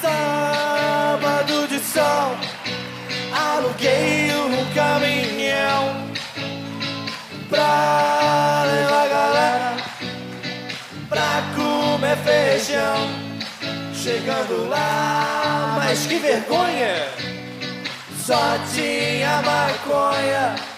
sábado de sol, aluguei um caminhão pra levar a galera pra comer feijão. Chegando lá, mas que vergonha! Só tinha maconha.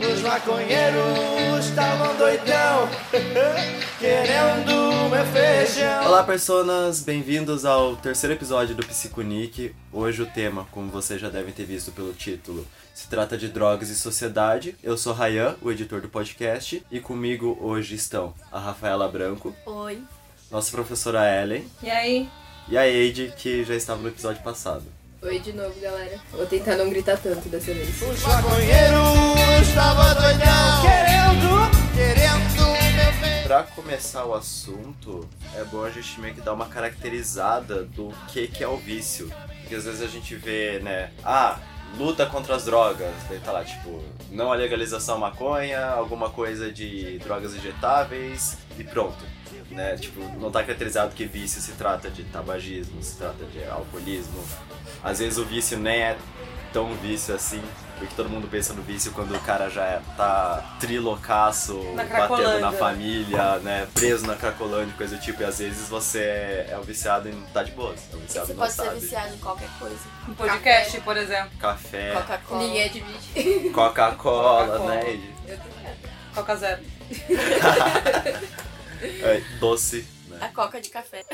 Os maconheiros estavam doidão, querendo meu feijão. Olá, personas! Bem-vindos ao terceiro episódio do Psiconic. Hoje o tema, como vocês já devem ter visto pelo título, se trata de drogas e sociedade. Eu sou Rayan, o editor do podcast, e comigo hoje estão a Rafaela Branco, Oi. nossa professora Ellen E aí? e a Eide, que já estava no episódio passado. Oi de novo, galera. Vou tentar não gritar tanto dessa vez. Os maconheiros estavam doidão, querendo, querendo meu feijão. Pra começar o assunto, é bom a gente meio que dar uma caracterizada do que, que é o vício. Porque às vezes a gente vê, né, ah, luta contra as drogas, daí tá lá, tipo, não a legalização maconha, alguma coisa de drogas injetáveis e pronto. Né? Tipo, não tá caracterizado que vício se trata de tabagismo, se trata de alcoolismo. Às vezes o vício nem é tão vício assim, porque todo mundo pensa no vício quando o cara já é- tá trilocaço, Na batendo na família, né? Preso na Cracolândia, coisa do tipo. E às vezes você é um viciado e não tá de boas. É um viciado Você não pode ser sabe. viciado em qualquer coisa. Um podcast, por exemplo. Café, Coca-Cola. Ninguém admite. Coca-Cola, Coca-Cola. né? Eu também. Coca Zero. É, doce, né? A coca de café.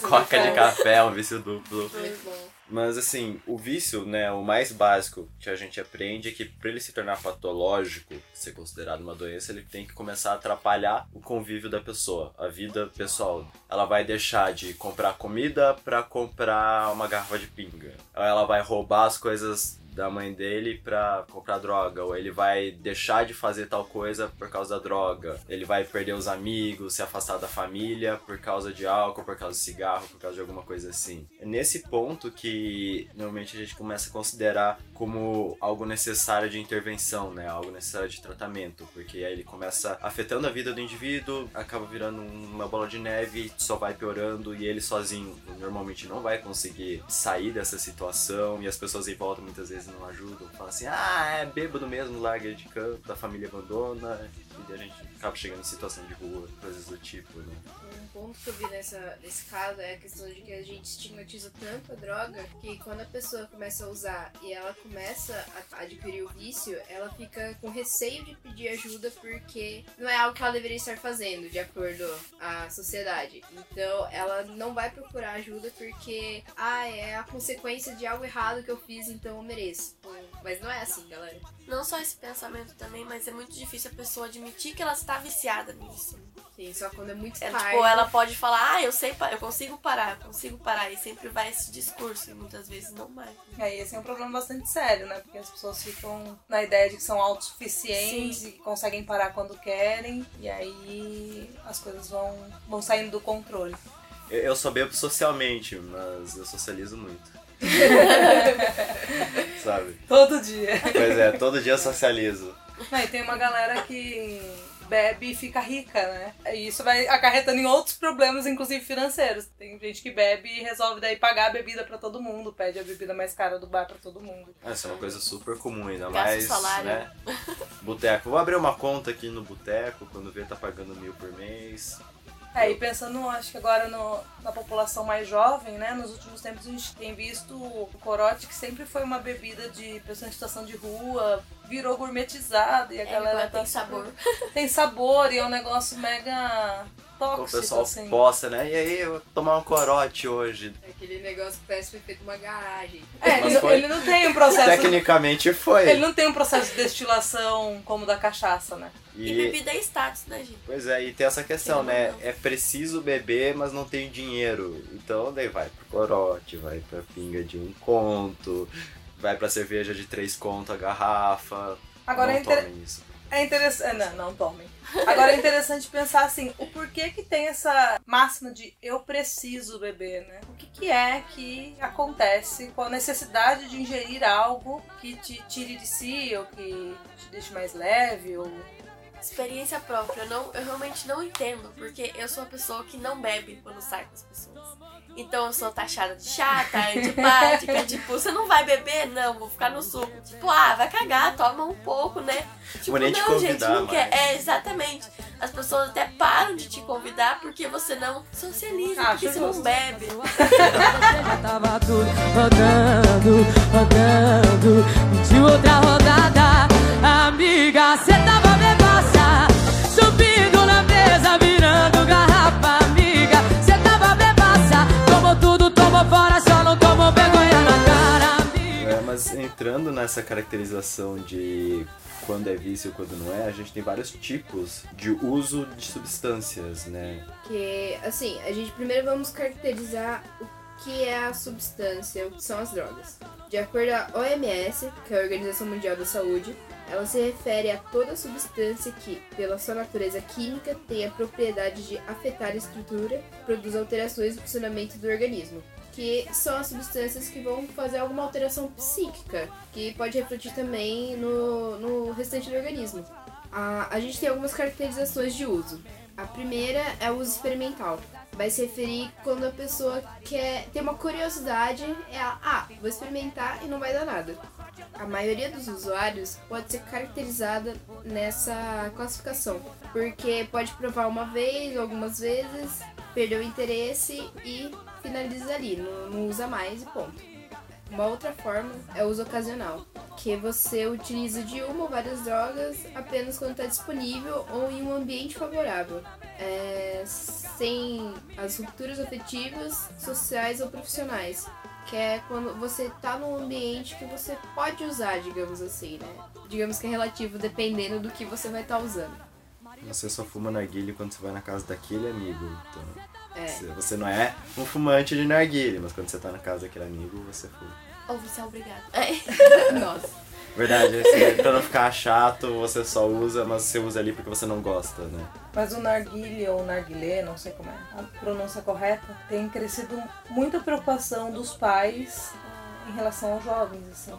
Coca de café é um vício duplo. Muito bom. Mas assim, o vício, né, o mais básico que a gente aprende é que para ele se tornar patológico, ser considerado uma doença, ele tem que começar a atrapalhar o convívio da pessoa, a vida pessoal. Ela vai deixar de comprar comida para comprar uma garrafa de pinga. Ela vai roubar as coisas da mãe dele pra comprar droga, ou ele vai deixar de fazer tal coisa por causa da droga, ele vai perder os amigos, se afastar da família por causa de álcool, por causa de cigarro, por causa de alguma coisa assim. É nesse ponto que normalmente a gente começa a considerar como algo necessário de intervenção, né? Algo necessário de tratamento, porque aí ele começa afetando a vida do indivíduo, acaba virando uma bola de neve, só vai piorando e ele sozinho normalmente não vai conseguir sair dessa situação e as pessoas em volta muitas vezes não ajudam, falam assim: "Ah, é bêbado mesmo, larga de canto, a família abandona" e a gente acaba chegando em situação de rua, coisas do tipo, né? Um ponto que eu vi nessa, nesse caso é a questão de que a gente estigmatiza tanto a droga que quando a pessoa começa a usar e ela começa a adquirir o vício, ela fica com receio de pedir ajuda porque não é algo que ela deveria estar fazendo, de acordo à sociedade. Então ela não vai procurar ajuda porque, ah, é a consequência de algo errado que eu fiz, então eu mereço. Mas não é assim, galera. Não só esse pensamento também, mas é muito difícil a pessoa admitir que ela está viciada nisso. Sim, só quando é muito É, tarde. tipo, ela pode falar, ah, eu sei, eu consigo parar, eu consigo parar. E sempre vai esse discurso, e muitas vezes não vai. E aí esse é um problema bastante sério, né? Porque as pessoas ficam na ideia de que são autossuficientes e que conseguem parar quando querem. E aí as coisas vão, vão saindo do controle. Eu, eu só bebo socialmente, mas eu socializo muito. Sabe? Todo dia. Pois é, todo dia eu socializo. Não, e tem uma galera que bebe e fica rica, né? E isso vai acarretando em outros problemas, inclusive financeiros. Tem gente que bebe e resolve daí pagar a bebida pra todo mundo, pede a bebida mais cara do bar pra todo mundo. Essa é uma coisa super comum, ainda Gasta mais, salário. né? Boteco. Vou abrir uma conta aqui no boteco, quando vê tá pagando mil por mês. É, e pensando, acho que agora no- na população mais jovem, né? Nos últimos tempos a gente tem visto o corote, que sempre foi uma bebida de pessoa em situação de rua, virou gourmetizada e a É, galera agora tá tem sabor. Tem sabor e é um negócio mega O tóxico, pessoal assim. posta, né? E aí, eu vou tomar um corote hoje. É Aquele negócio que parece que foi feito numa garagem. É, ele, não- foi- ele não tem um processo. Tecnicamente foi. Ele não tem um processo de destilação como o da cachaça, né? E, E, bebida é status, né, gente? pois é, e tem essa questão, né? não. É preciso beber, mas não tem dinheiro. Então daí vai pro corote, vai pra pinga de um conto, vai pra cerveja de três conto a garrafa. Agora não é, inter- tomem isso. é interessante. Não, não tomem. Agora é interessante pensar assim, o porquê que tem essa máxima de eu preciso beber, né? O que, que é que acontece com a necessidade de ingerir algo que te tire de si, ou que te deixe mais leve, ou experiência própria, eu, não, eu realmente não entendo, porque eu sou uma pessoa que não bebe quando sai com as pessoas. Então eu sou taxada de chata, antipática, tipo, você não vai beber? Não, vou ficar no suco. Tipo, ah, vai cagar, toma um pouco, né? Tipo, não, gente, não quer. mais. É, exatamente. As pessoas até param de te convidar porque você não socializa, Ah, porque você não justo. bebe. Tava tudo rodando, rodando. Pediu outra rodada, amiga, cê tava mas entrando nessa caracterização de quando é vício e quando não é, a gente tem vários tipos de uso de substâncias, né? Que, assim, a gente primeiro vamos caracterizar o que é a substância, o que são as drogas. De acordo com a OMS, que é a Organização Mundial da Saúde, ela se refere a toda substância que, pela sua natureza química, tem a propriedade de afetar a estrutura, produz alterações no funcionamento do organismo. Que são as substâncias que vão fazer alguma alteração psíquica, que pode refletir também no, no restante do organismo. A, a gente tem algumas caracterizações de uso. A primeira é o uso experimental. Vai se referir quando a pessoa quer ter uma curiosidade, é a, ah, vou experimentar e não vai dar nada. A maioria dos usuários pode ser caracterizada nessa classificação, porque pode provar uma vez algumas vezes, perder o interesse e finaliza ali, não, não usa mais e ponto. Uma outra forma é o uso ocasional, que você utiliza de uma ou várias drogas apenas quando está disponível ou em um ambiente favorável, é, sem as rupturas afetivas, sociais ou profissionais, que é quando você está num ambiente que você pode usar, digamos assim, né? Digamos que é relativo dependendo do que você vai estar usando. Você só fuma narguilha quando você vai na casa daquele amigo. Então, É. você- não é um fumante de narguilha, mas quando você tá na casa daquele amigo, você fuma. Ou você é obrigado. É. Nossa. Verdade, assim, pra não ficar chato, você só usa, mas você usa ali porque você não gosta, né? Mas o narguilé ou narguilé, não sei como é a pronúncia correta, tem crescido muita preocupação dos pais em relação aos jovens, assim.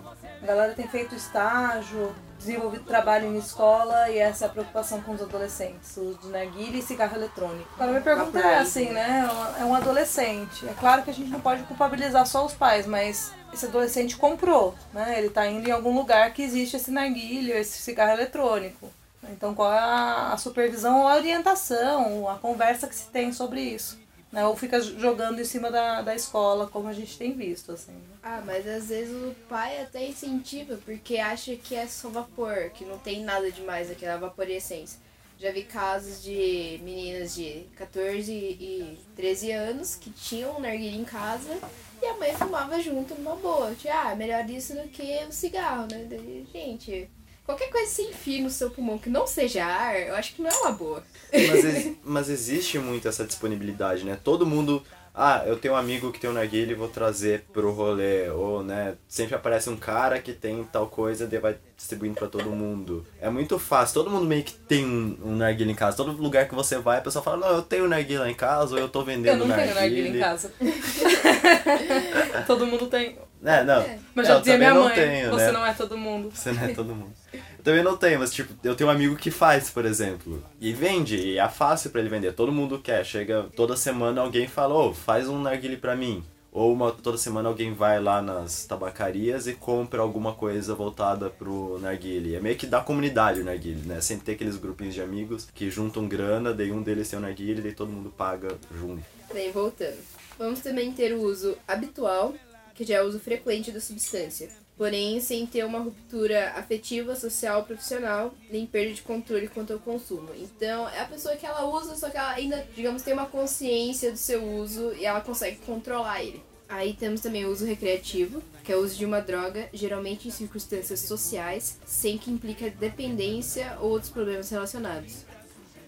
A galera tem feito estágio, desenvolvido trabalho em escola e essa é preocupação com os adolescentes, o uso de narguilé e cigarro eletrônico. Agora minha pergunta é assim, né? É um adolescente. É claro que a gente não pode culpabilizar só os pais, mas esse adolescente comprou, né? Ele tá indo em algum lugar que existe esse narguilé, esse cigarro eletrônico. Então qual é a, a supervisão ou a orientação, a conversa que se tem sobre isso? Né? Ou fica jogando em cima da, da escola, como a gente tem visto, assim. né? Ah, mas às vezes o pai até incentiva, porque acha que é só vapor, que não tem nada demais aquela vaporescência. Já vi casos de meninas de 14 e 13 anos que tinham um narguilha em casa e a mãe fumava junto numa boa. Tipo, ah, melhor isso do que o cigarro, né? Gente, qualquer coisa sem fio no seu pulmão que não seja ar, eu acho que não é uma boa. Mas, ex- mas existe muito essa disponibilidade, né? Todo mundo. Ah, eu tenho um amigo que tem um narguilha e vou trazer pro rolê. Ou, né? Sempre aparece um cara que tem tal coisa e vai distribuindo pra todo mundo. É muito fácil. Todo mundo meio que tem um, um narguilha em casa. Todo lugar que você vai, a pessoa fala: Não, eu tenho narguilha em casa ou eu tô Eu vendendo não tenho narguilha em casa. todo mundo tem. É, não. Mas É, já eu dizia também minha não mãe, tenho, você né? não é todo mundo. Você não é todo mundo. Eu também não tenho, mas tipo, eu tenho um amigo que faz, por exemplo. E vende, e é fácil pra ele vender. Todo mundo quer. Chega toda semana alguém fala, ô, faz um narguile pra mim. Ou uma, toda semana alguém vai lá nas tabacarias e compra alguma coisa voltada pro narguile. É meio que da comunidade o narguile, né? Sempre tem aqueles grupinhos de amigos que juntam grana, daí um deles tem o narguile, daí todo mundo paga junto. Bem, voltando. Vamos também ter o uso habitual, que já é uso frequente da substância. Porém, sem ter uma ruptura afetiva, social, profissional, nem perda de controle quanto ao consumo. Então, é a pessoa que ela usa, só que ela ainda, digamos, tem uma consciência do seu uso e ela consegue controlar ele. Aí temos também o uso recreativo, que é o uso de uma droga, geralmente em circunstâncias sociais, sem que implique dependência ou outros problemas relacionados.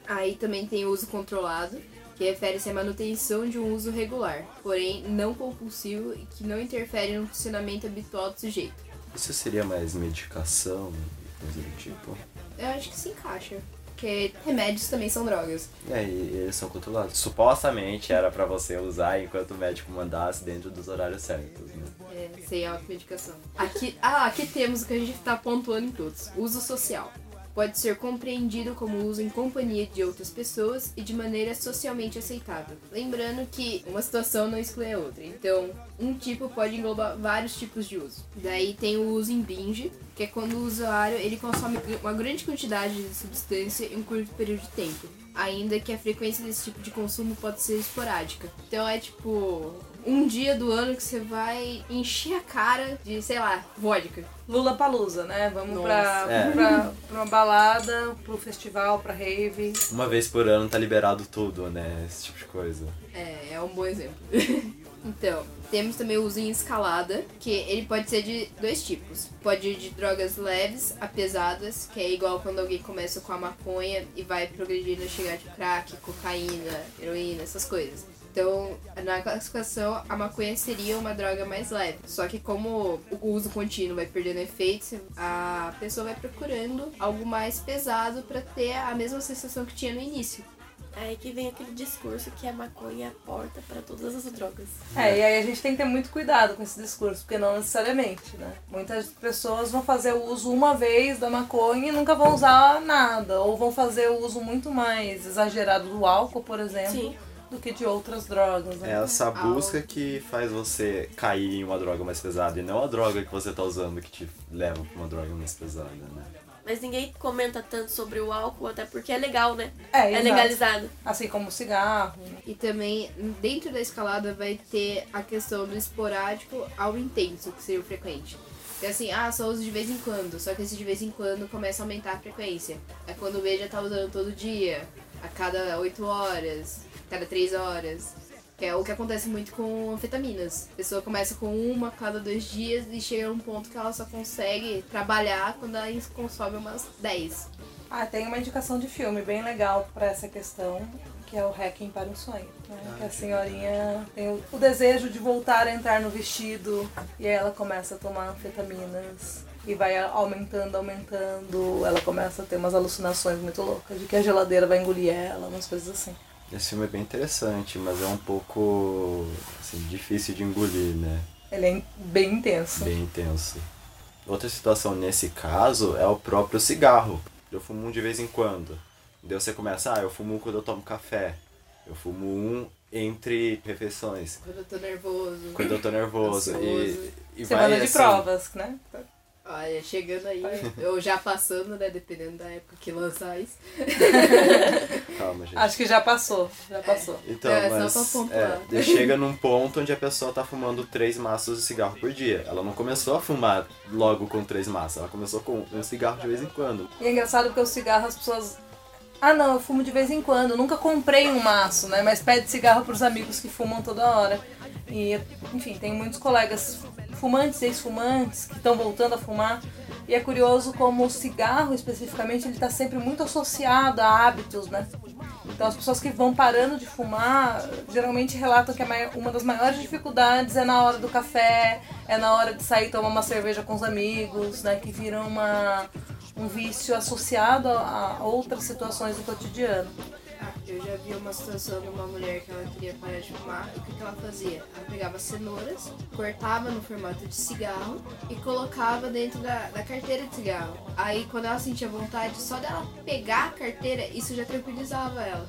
Aí também tem o uso controlado, que refere-se à manutenção de um uso regular, porém não compulsivo e que não interfere no funcionamento habitual do sujeito. Isso seria mais medicação e coisa do tipo? Eu acho que se encaixa, porque remédios também são drogas. É, e eles são controlados. Supostamente era pra você usar enquanto o médico mandasse dentro dos horários certos, né? É, sem automedicação. Aqui, ah, aqui temos o que a gente tá pontuando em todos: uso social. Pode ser compreendido como uso em companhia de outras pessoas e de maneira socialmente aceitável. Lembrando que uma situação não exclui a outra, então um tipo pode englobar vários tipos de uso. Daí tem o uso em binge, que é quando o usuário ele consome uma grande quantidade de substância em um curto período de tempo, ainda que a frequência desse tipo de consumo pode ser esporádica. Então é tipo um dia do ano que você vai encher a cara de, sei lá, vodka. Lula Palusa, né? Vamos Nossa. pra, É. vamos pra, pra uma balada, pro festival, pra rave. Uma vez por ano tá liberado tudo, né? Esse tipo de coisa. É, é um bom exemplo. então, temos também o uso em escalada, que ele pode ser de dois tipos. Pode ir de drogas leves a pesadas, que é igual quando alguém começa com a maconha e vai progredindo a chegar de crack, cocaína, heroína, essas coisas. Então, na classificação, a maconha seria uma droga mais leve. Só que como o uso contínuo vai perdendo efeito, a pessoa vai procurando algo mais pesado para ter a mesma sensação que tinha no início. Aí que vem aquele discurso que a maconha é a porta para todas as drogas. É, e aí a gente tem que ter muito cuidado com esse discurso, porque não necessariamente, né? Muitas pessoas vão fazer o uso uma vez da maconha e nunca vão usar nada. Ou vão fazer o uso muito mais exagerado do álcool, por exemplo, Sim. Do que de outras drogas. É Né? essa busca que faz você cair em uma droga mais pesada e não a droga que você tá usando que te leva pra uma droga mais pesada, né? Mas ninguém comenta tanto sobre o álcool, até porque é legal, né? É, É legalizado. Assim como o cigarro. E também, dentro da escalada, vai ter a questão do esporádico ao intenso, que seria o frequente. Que é assim, ah, só uso de vez em quando. Só que esse de vez em quando começa a aumentar a frequência. É quando o B já tá usando todo dia, a cada 8 horas, cada 3 horas. Que é o que acontece muito com anfetaminas. A pessoa começa com uma a cada dois dias e chega a um ponto que ela só consegue trabalhar quando ela consome umas 10. Ah, tem uma indicação de filme bem legal pra essa questão, que é o Hacking para um Sonho. Né? que a senhorinha tem o, o desejo de voltar a entrar no vestido e aí ela começa a tomar anfetaminas. E vai aumentando, aumentando. Ela começa a ter umas alucinações muito loucas de que a geladeira vai engolir ela, umas coisas assim. Esse filme é bem interessante, mas é um pouco assim, difícil de engolir, né? Ele é bem intenso. Bem intenso. Outra situação nesse caso é o próprio cigarro. Eu fumo um de vez em quando. Daí você começa, ah, eu fumo um quando eu tomo café. Eu fumo um entre refeições. Quando eu tô nervoso. Quando eu tô nervoso. E, e Semana vai de assim, provas, né? Olha, chegando aí, eu já passando, né? Dependendo da época que lançar isso. Calma, gente. Acho que já passou, já passou. Então, É, só mas pra pontuar. é, chega num ponto onde a pessoa tá fumando três maços de cigarro por dia. Ela não começou a fumar logo com três maços, ela começou com um cigarro de vez em quando. E é engraçado porque o cigarro as pessoas. Ah não, eu fumo de vez em quando, eu nunca comprei um maço, né? Mas pede cigarro pros amigos que fumam toda hora. E, enfim, tem muitos colegas fumantes e ex-fumantes que estão voltando a fumar. E é curioso como o cigarro, especificamente, ele está sempre muito associado a hábitos, né? Então as pessoas que vão parando de fumar geralmente relatam que uma das maiores dificuldades é na hora do café, é na hora de sair tomar uma cerveja com os amigos, né? Que viram uma, um vício associado a, a outras situações do cotidiano. Eu já vi uma situação de uma mulher que ela queria parar de fumar e o que, que ela fazia? Ela pegava cenouras, cortava no formato de cigarro e colocava dentro da, da carteira de cigarro. Aí quando ela sentia vontade, só dela pegar a carteira, isso já tranquilizava ela.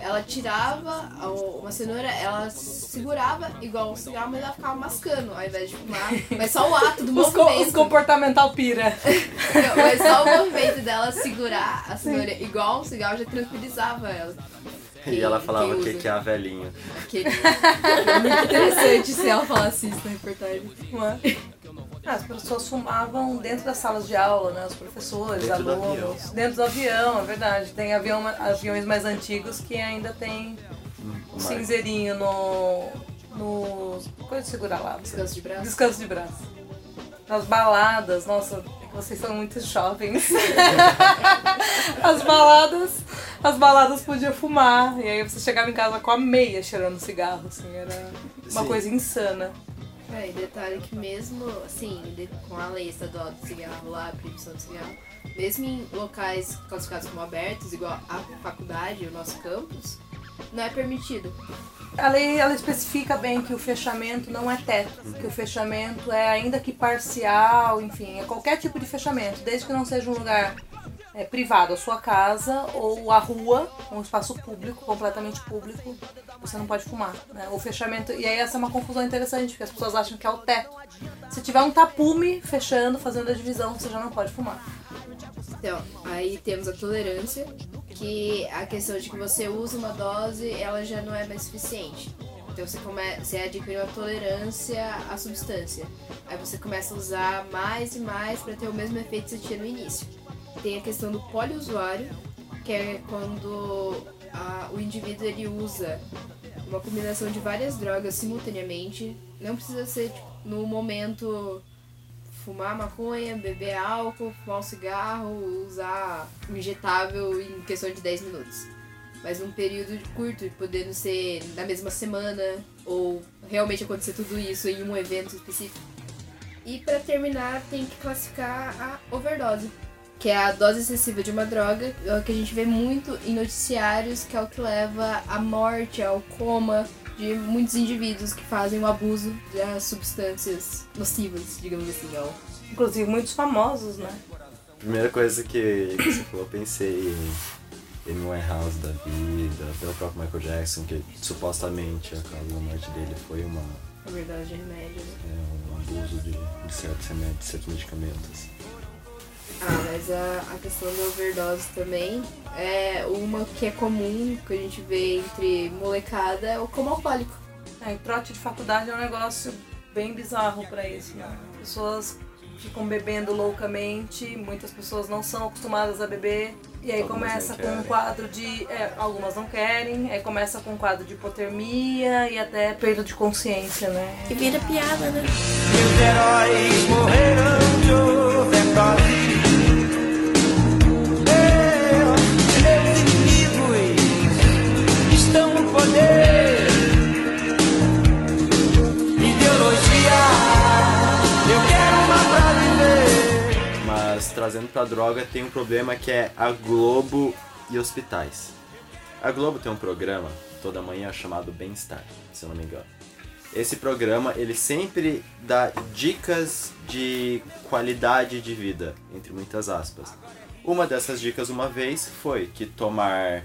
Ela tirava a- uma cenoura, ela segurava igual um cigarro, mas ela ficava mascando ao invés de fumar. Mas só o ato do Os, co- movimento. os comportamental pira. Não, mas só o movimento dela segurar a cenoura igual um cigarro já tranquilizava ela. E Quem- ela falava que, que é a velhinha. Aquele... É muito interessante se ela falasse isso na reportagem. Ah, As pessoas fumavam dentro das salas de aula, né? Os professores, Dentro do alunos. avião. Dentro do avião, é verdade. Tem avião, aviões mais antigos que ainda tem um cinzeirinho no. no. coisa de segurar lá. Descanso de braço. Descanso de braço. Nas baladas, nossa, é que vocês são muito jovens. as baladas, as baladas podiam fumar. E aí você chegava em casa com a meia cheirando cigarro, assim, era uma Sim. coisa insana. É, e detalhe que mesmo, assim, de- com a lei estadual do cigarro lá, a proibição do cigarro, mesmo em locais classificados como abertos, igual a faculdade, o nosso campus, não é permitido. A lei ela especifica bem que o fechamento não é teto, que o fechamento é ainda que parcial, enfim, é qualquer tipo de fechamento, desde que não seja um lugar é, privado, a sua casa ou a rua, um espaço público, completamente público, você não pode fumar. Né? O fechamento. E aí essa é uma confusão interessante, porque as pessoas acham que é o teto. Se tiver um tapume fechando, fazendo a divisão, você já não pode fumar. Então, aí temos a tolerância, que a questão de que você usa uma dose, ela já não é mais suficiente. Então você, come... você adquire uma tolerância à substância. Aí você começa a usar mais e mais para ter o mesmo efeito que você tinha no início. Tem a questão do poliusuário, que é quando a- o indivíduo ele usa uma combinação de várias drogas simultaneamente. Não precisa ser tipo, no momento fumar maconha, beber álcool, fumar um cigarro, usar um injetável em questão de 10 minutos. Mas num período curto, podendo ser na mesma semana, ou realmente acontecer tudo isso em um evento específico. E pra terminar, tem que classificar a overdose, que é a dose excessiva de uma droga, é o que a gente vê muito em noticiários, que é o que leva à morte, ao coma de muitos indivíduos que fazem o abuso das substâncias nocivas, digamos assim, ao Inclusive muitos famosos, né? Primeira coisa que, que você falou, eu pensei em Amy Winehouse da vida, até o próprio Michael Jackson, que supostamente a causa da morte dele foi uma, na verdade, de remédio, né? é, um abuso de, de certos remédios, de certos medicamentos. Ah, mas a, a questão da overdose também é uma que é comum, que a gente vê entre molecada, é o coma alcoólico. É, e trote de faculdade é um negócio bem bizarro pra isso, né? Pessoas ficam bebendo loucamente, muitas pessoas não são acostumadas a beber, e aí Algumas começa com um quadro de. É, algumas não querem, aí começa com um quadro de hipotermia e até perda de consciência, né? E vira piada, né? Meus heróis morreram de overdose. Trazendo pra droga tem um problema que é a Globo e hospitais. A Globo tem um programa toda manhã chamado Bem-Estar, se eu não me engano. Esse programa ele sempre dá dicas de qualidade de vida, entre muitas aspas. Uma dessas dicas uma vez foi que tomar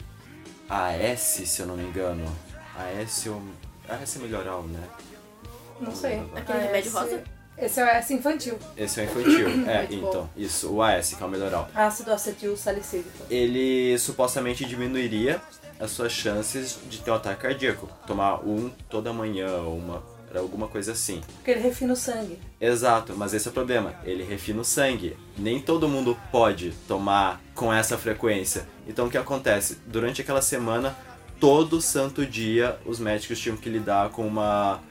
AS, se eu não me engano, AS ou AS é melhoral, né? Não sei. Aquele remédio rosa? Esse é o S infantil. Esse é o infantil. é, Muito bom. então, isso, o AS, que é o melhoral. Ácido acetil salicílico. ele supostamente diminuiria as suas chances de ter um ataque cardíaco. Tomar um toda manhã uma, alguma coisa assim. Porque ele refina o sangue. Exato, mas esse é o problema. Ele refina o sangue. Nem todo mundo pode tomar com essa frequência. Então o que acontece? Durante aquela semana, todo santo dia, os médicos tinham que lidar com uma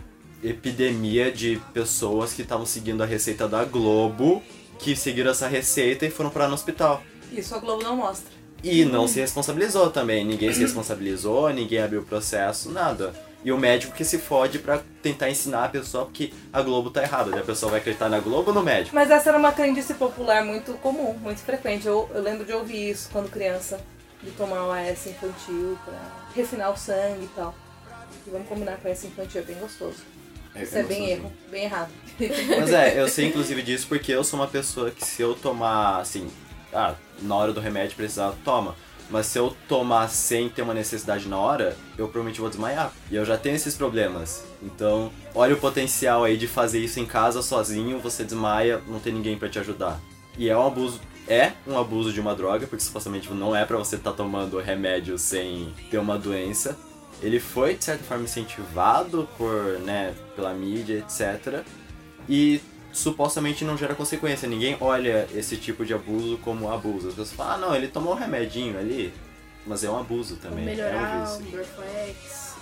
epidemia de pessoas que estavam seguindo a receita da Globo, que seguiram essa receita e foram parar no hospital. Isso a Globo não mostra. E não se responsabilizou também. Ninguém se responsabilizou, ninguém abriu processo, nada. E o médico que se fode pra tentar ensinar a pessoa que a Globo tá errada. Daí a pessoa vai acreditar na Globo ou no médico? Mas essa era uma crendice popular muito comum, muito frequente. Eu, eu lembro de ouvir isso quando criança, de tomar o AS infantil pra refinar o sangue e tal. E vamos combinar com esse infantil, é bem gostoso. Isso é bem erro, bem errado. Mas é, eu sei inclusive disso porque eu sou uma pessoa que se eu tomar, assim, ah, na hora do remédio precisar, toma. Mas se eu tomar sem ter uma necessidade na hora, eu provavelmente vou desmaiar. E eu já tenho esses problemas. Então, olha o potencial aí de fazer isso em casa sozinho, você desmaia, não tem ninguém pra te ajudar. E é um abuso, é um abuso de uma droga, porque supostamente não é pra você estar tomando remédio sem ter uma doença. Ele foi, de certa forma, incentivado por, né, pela mídia, etc. E supostamente não gera consequência. Ninguém olha esse tipo de abuso como abuso. As pessoas falam, ah, não, ele tomou um remedinho ali, mas é um abuso também. melhorar, é um vício.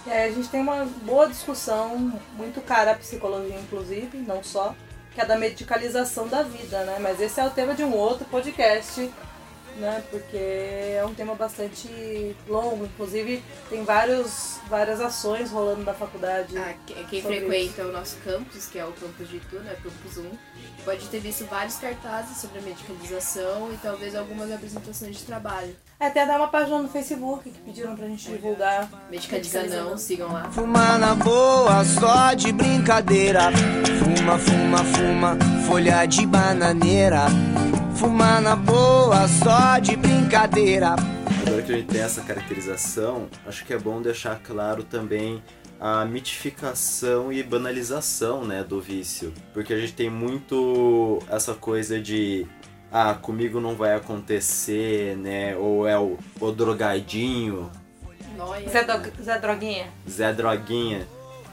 É, a gente tem uma boa discussão, muito cara a psicologia, inclusive, não só, que é da medicalização da vida, né? Mas esse é o tema de um outro podcast, né? Porque é um tema bastante longo, inclusive tem vários, várias ações rolando na faculdade. Ah, que- quem frequenta o nosso campus, que é o campus de Itu, né, campus 1, pode ter visto vários cartazes sobre a medicalização e talvez algumas apresentações de trabalho. É, tem até uma página no Facebook que pediram pra gente divulgar. Medicaliza não, sigam lá. Fuma na boa, só de brincadeira. Fuma, fuma, fuma, folha de bananeira. Fumar na boa, só de brincadeira. Agora que a gente tem essa caracterização, acho que é bom deixar claro também a mitificação e banalização né, do vício. Porque a gente tem muito essa coisa de ah, comigo não vai acontecer, né? Ou é o, o drogadinho. Zé, Dro- Zé Droguinha. Zé Droguinha.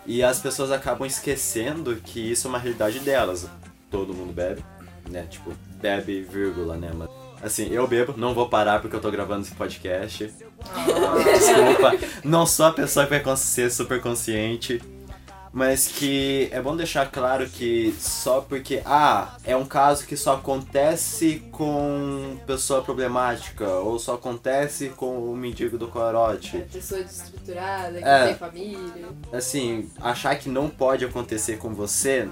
E as pessoas acabam esquecendo que isso é uma realidade delas. Todo mundo bebe, né? Tipo, bebe, vírgula, né? Mas, assim, eu bebo, não vou parar porque eu tô gravando esse podcast. Desculpa, não sou a pessoa que vai ser super consciente. Mas que é bom deixar claro que só porque, ah, é um caso que só acontece com pessoa problemática, ou só acontece com o mendigo do corote. É, pessoa desestruturada, que É. tem família. assim, achar que não pode acontecer com você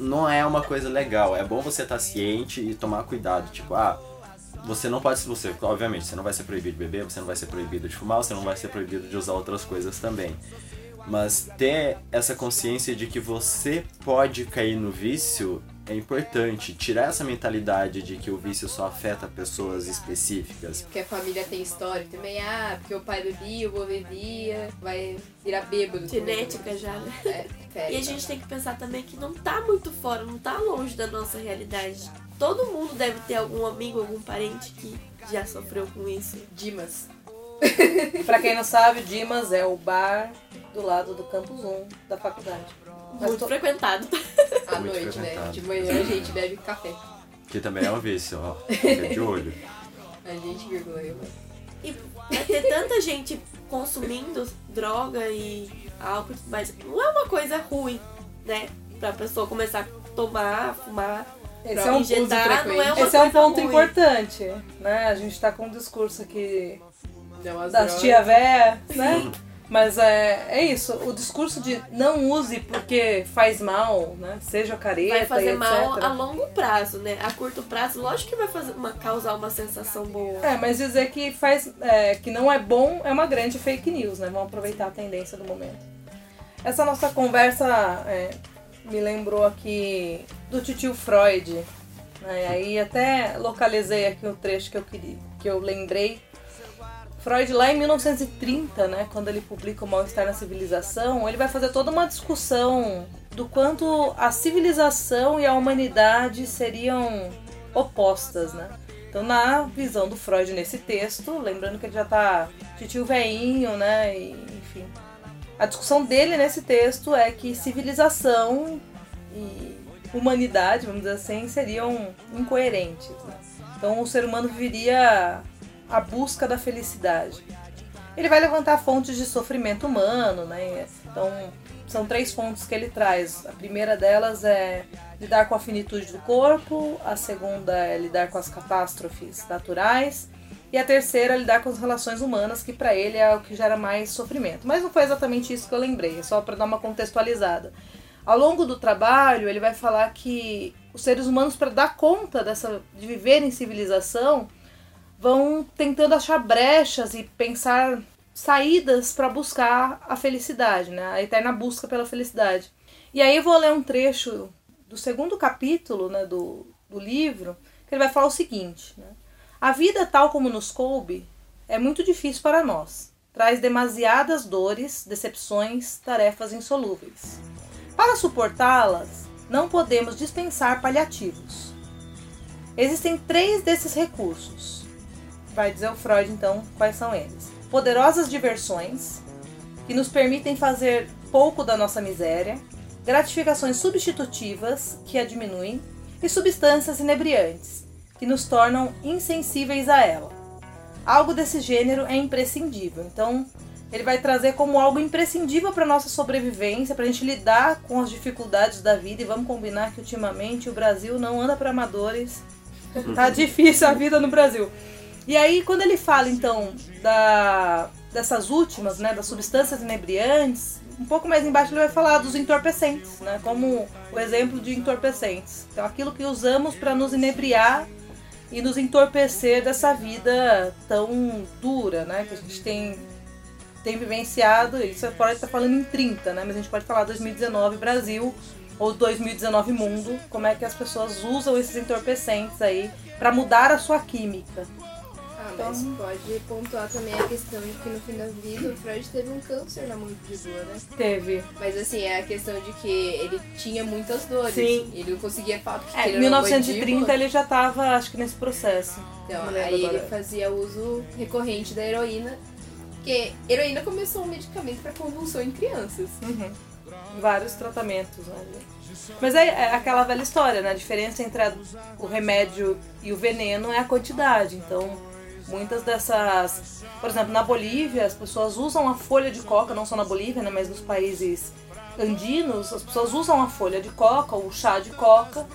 não é uma coisa legal. É bom você estar ciente e tomar cuidado. Tipo, ah, você não pode ser você, obviamente, você não vai ser proibido de beber, você não vai ser proibido de fumar, você não vai ser proibido de usar outras coisas também. Mas ter essa consciência de que você pode cair no vício é importante. Tirar essa mentalidade de que o vício só afeta pessoas específicas. Porque a família tem história também. Ah, porque o pai bebia, o avô bebia, vai virar bêbado. Genética já, né? É, E a gente tem que pensar também que não tá muito fora, não tá longe da nossa realidade. Todo mundo deve ter algum amigo, algum parente que já sofreu com isso. Dimas. Pra quem não sabe, Dimas é o bar do lado do campus 1 da faculdade. Muito to- frequentado. À Muito noite, né? frequentado. De manhã a gente bebe café. Que também é um vício, ó. Fica de olho. A gente, vírgula. E vai ter tanta gente consumindo droga e álcool, mas não é uma coisa ruim, né? Pra pessoa começar a tomar, fumar, Esse pra é um, injetar, não é uma esse é um ponto ruim. importante, né? A gente tá com um discurso aqui das drogas. tia véia, né? Mas é, é isso, o discurso de não use porque faz mal, né? Seja careta Vai e fazer etc. mal a longo prazo, né? A curto prazo, lógico que vai fazer uma, causar uma sensação boa. É, mas dizer que faz é, que não é bom é uma grande fake news, né? Vamos aproveitar a tendência do momento. Essa nossa conversa é, me lembrou aqui do tio Freud. Né? Aí até localizei aqui o trecho que eu queria, que eu lembrei. Freud lá em 1930, né, quando ele publica o Mal-estar na Civilização, ele vai fazer toda uma discussão do quanto a civilização e a humanidade seriam opostas, né? Então, na visão do Freud nesse texto, lembrando que ele já tá titio veinho, né, e, enfim. A discussão dele nesse texto é que civilização e humanidade, vamos dizer assim, seriam incoerentes, né? Então, o ser humano viveria a busca da felicidade. Ele vai levantar fontes de sofrimento humano, né? Então, são três fontes que ele traz. A primeira delas é lidar com a finitude do corpo, a segunda é lidar com as catástrofes naturais e a terceira é lidar com as relações humanas, que para ele é o que gera mais sofrimento. Mas não foi exatamente isso que eu lembrei, é só para dar uma contextualizada. Ao longo do trabalho, ele vai falar que os seres humanos, para dar conta dessa, de viver em civilização, vão tentando achar brechas e pensar saídas para buscar a felicidade, né? a eterna busca pela felicidade. E aí eu vou ler um trecho do segundo capítulo né, do, do livro, que ele vai falar o seguinte: né? A vida, tal como nos coube, é muito difícil para nós. Traz demasiadas dores, decepções, tarefas insolúveis. Para suportá-las, não podemos dispensar paliativos. Existem três desses recursos. Vai dizer o Freud, então, quais são eles: poderosas diversões, que nos permitem fazer pouco da nossa miséria, gratificações substitutivas, que a diminuem, e substâncias inebriantes, que nos tornam insensíveis a ela. Algo desse gênero é imprescindível. Então, ele vai trazer como algo imprescindível para nossa sobrevivência, para a gente lidar com as dificuldades da vida. E vamos combinar que ultimamente o Brasil não anda para amadores. Tá difícil a vida no Brasil. E aí, quando ele fala então da, dessas últimas, né, das substâncias inebriantes, um pouco mais embaixo ele vai falar dos entorpecentes, né, como o exemplo de entorpecentes. Então, aquilo que usamos para nos inebriar e nos entorpecer dessa vida tão dura, né, que a gente tem tem vivenciado, isso pode estar falando em 30, né? Mas a gente pode falar 2019 Brasil, ou 2019 mundo, como é que as pessoas usam esses entorpecentes aí pra mudar a sua química. Mas pode pontuar também a questão de que no fim da vida o Freud teve um câncer na mandíbula, né? Teve. Mas assim, é a questão de que ele tinha muitas dores. Sim. Ele não conseguia falar porque É, ele em era uma 1930 mandíbula. ele já tava, acho que nesse processo. Então, aí ele agora. fazia uso recorrente da heroína. Porque heroína começou um medicamento para convulsão em crianças. Uhum. Vários tratamentos, né? Mas é, é aquela velha história, né? A diferença entre a- o remédio e o veneno é a quantidade. Então, muitas dessas. Por exemplo, na Bolívia, as pessoas usam a folha de coca, não só na Bolívia, né? Mas nos países andinos, as pessoas usam a folha de coca, o chá de coca,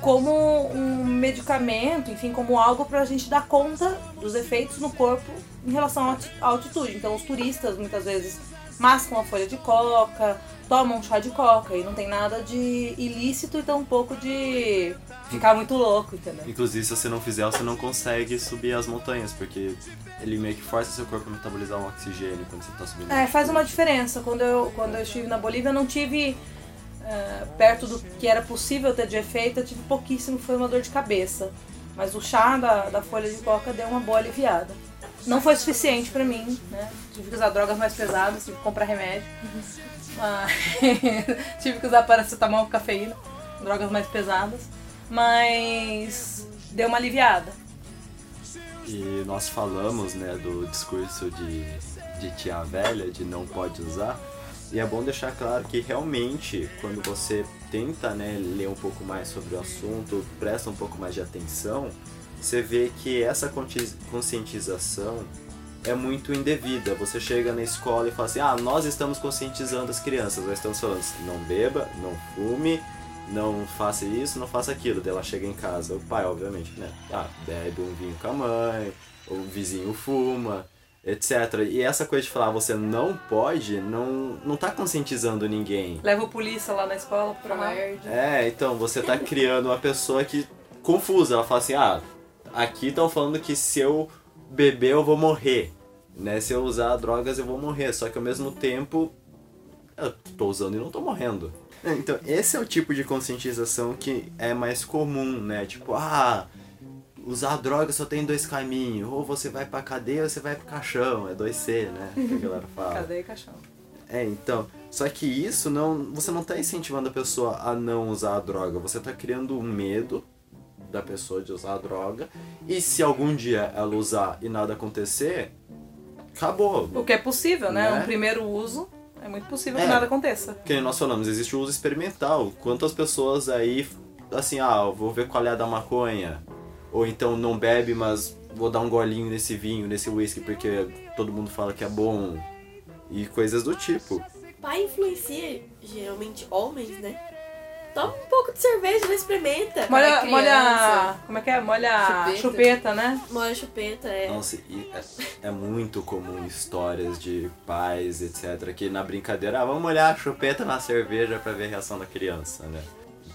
como um medicamento, enfim, como algo pra gente dar conta dos efeitos no corpo em relação à altitude. Então, os turistas muitas vezes mascam a folha de coca, tomam chá de coca e não tem nada de ilícito e tampouco de ficar muito louco, entendeu? Inclusive, se você não fizer, você não consegue subir as montanhas, porque ele meio que força seu corpo a metabolizar um oxigênio quando você tá subindo. É, faz uma diferença. Quando eu, quando eu estive na Bolívia, eu não tive é, perto do que era possível ter de efeito, eu tive pouquíssimo, foi uma dor de cabeça. Mas o chá da, da folha de coca deu uma boa aliviada. Não foi suficiente pra mim, né? Tive que usar drogas mais pesadas, tive que comprar remédio. Mas tive que usar paracetamol, cafeína, drogas mais pesadas. Mas deu uma aliviada. E nós falamos, né, do discurso de, de tia velha, de não pode usar. E é bom deixar claro que realmente, quando você tenta, né, ler um pouco mais sobre o assunto, presta um pouco mais de atenção, você vê que essa conscientização é muito indevida. Você chega na escola e fala assim, ah, nós estamos conscientizando as crianças, nós estamos falando, assim, não beba, não fume, não faça isso, não faça aquilo. Daí ela chega em casa, o pai, obviamente, né? Ah, bebe um vinho com a mãe, o vizinho fuma, etc. E essa coisa de falar você não pode, não, não tá conscientizando ninguém. Leva o polícia lá na escola pra lá. É, então você tá criando uma pessoa que confusa. Ela fala assim, ah, aqui estão falando que se eu beber eu vou morrer. Né? Se eu usar drogas eu vou morrer. Só que ao mesmo tempo eu tô usando e não tô morrendo. Então, esse é o tipo de conscientização que é mais comum, né? Tipo, ah, usar droga só tem dois caminhos. Ou você vai pra cadeia ou você vai pro caixão. É 2C, né? Que a galera fala. Cadeia e caixão. É, então. Só que isso não. Você não tá incentivando a pessoa a não usar a droga. Você tá criando um medo da pessoa de usar a droga. E se algum dia ela usar e nada acontecer, acabou. O que é possível, né? Né? Um primeiro uso, é muito possível É. que nada aconteça. Que nem nós falamos, existe o uso experimental. Quantas pessoas aí, assim, ah, eu vou ver qual é a da maconha. Ou então não bebe, mas vou dar um golinho nesse vinho, nesse whisky, porque todo mundo fala que é bom. E coisas do tipo. Pai influencia, geralmente, homens, né? Toma um pouco de cerveja, não experimenta. Molha, molha. Como é que é? Molha chupeta, Chupeta. né? Molha chupeta, é. Nossa, e é, é muito comum histórias de pais, etc., que na brincadeira, ah, vamos olhar a chupeta na cerveja pra ver a reação da criança, né?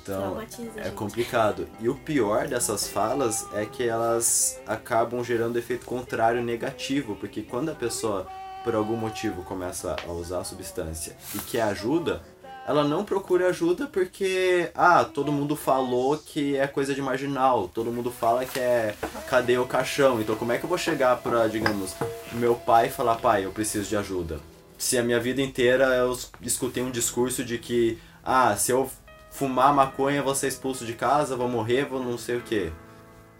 Então, é complicado. E o pior dessas falas é que elas acabam gerando efeito contrário negativo, porque quando a pessoa, por algum motivo, começa a usar a substância e quer ajuda, ela não procura ajuda porque, ah, todo mundo falou que é coisa de marginal, todo mundo fala que é cadê o caixão, então como é que eu vou chegar pra, digamos, meu pai e falar, pai, eu preciso de ajuda? Se a minha vida inteira eu escutei um discurso de que, ah, se eu fumar maconha vou ser expulso de casa, vou morrer, vou não sei o quê.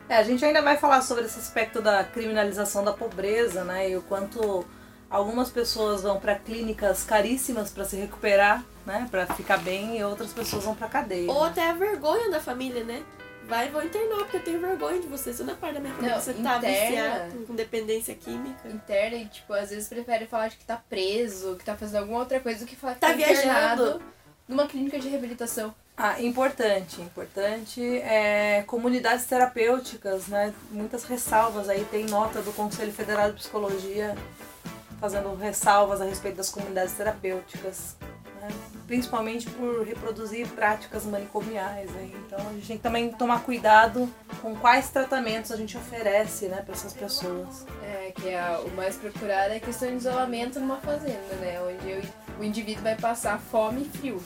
É, a gente ainda vai falar sobre esse aspecto da criminalização da pobreza, né? E o quanto algumas pessoas vão para clínicas caríssimas para se recuperar, né? Para ficar bem, e outras pessoas vão para cadeia. Ou até a vergonha da família, né? Vai e vou internar porque eu tenho vergonha de você. Você não é parte da minha família, Não, você tá interna. viciado com dependência química. interna e, tipo, às vezes prefere falar de que tá preso, que tá fazendo alguma outra coisa do que falar que Tá tá, viajando. numa clínica de reabilitação. Ah, importante, importante é comunidades terapêuticas, né? Muitas ressalvas aí, tem nota do Conselho Federal de Psicologia fazendo ressalvas a respeito das comunidades terapêuticas, né? principalmente por reproduzir práticas manicomiais. Aí. Então a gente tem que também tomar cuidado com quais tratamentos a gente oferece né, para essas pessoas. É, que é a- o mais procurado é a questão de isolamento numa fazenda, né? Onde o, o indivíduo vai passar fome e frio.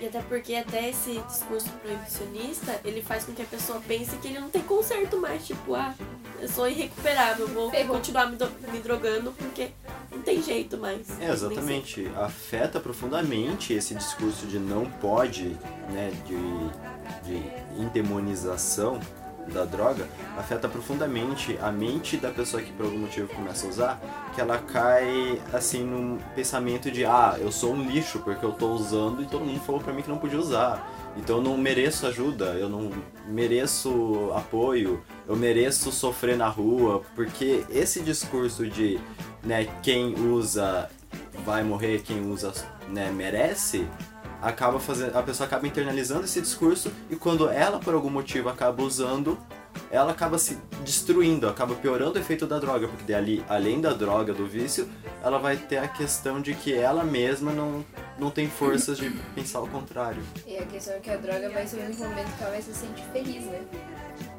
E até porque até esse discurso proibicionista, ele faz com que a pessoa pense que ele não tem conserto mais, tipo, ah, eu sou irrecuperável, vou Ferrou. continuar me, do- me drogando porque não tem jeito mais. É, exatamente. Afeta profundamente esse discurso de não pode, né, de, de endemonização da droga, afeta profundamente a mente da pessoa que por algum motivo começa a usar, que ela cai, assim, num pensamento de, ah, eu sou um lixo porque eu tô usando e todo mundo falou pra mim que não podia usar. Então eu não mereço ajuda, eu não mereço apoio, eu mereço sofrer na rua, porque esse discurso de, né, quem usa vai morrer, quem usa, né, merece, acaba fazendo, a pessoa acaba internalizando esse discurso e quando ela por algum motivo acaba usando, ela acaba se destruindo, acaba piorando o efeito da droga, porque ali, além da droga, do vício, ela vai ter a questão de que ela mesma não, não tem forças de pensar o contrário. E a questão é que a droga vai ser o único momento que ela vai se sentir feliz, né?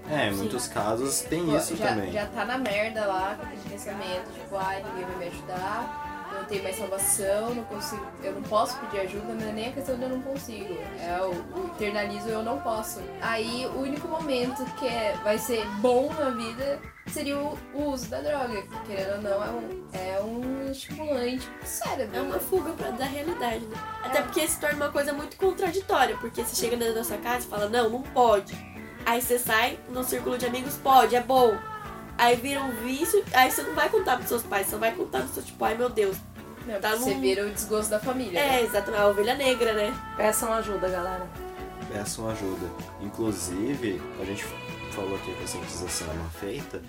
É, em muitos casos tem Pô, isso já, também. já tá na merda lá com aquele pensamento, tipo, ai, ninguém vai me ajudar, não tenho mais salvação, não consigo, eu não posso pedir ajuda, não é nem a questão de eu não consigo. É o, o internalizo eu não posso. Aí o único momento que é, vai ser bom na vida seria o, o uso da droga. que, Querendo ou não, é um, é um estimulante pro cérebro. É uma fuga pra, da realidade, né? Até porque se torna uma coisa muito contraditória, porque você chega dentro da sua casa e fala, não, não pode. Aí você sai no círculo de amigos, pode, é bom. Aí vira um vício, aí você não vai contar pros seus pais, você vai contar pro seu tipo, ai meu Deus. Não, tá você num- vira o desgosto da família. É, né? exatamente, a ovelha negra, né? Peçam ajuda, galera. peçam ajuda. Inclusive, a gente falou aqui que a conscientização é mal feita,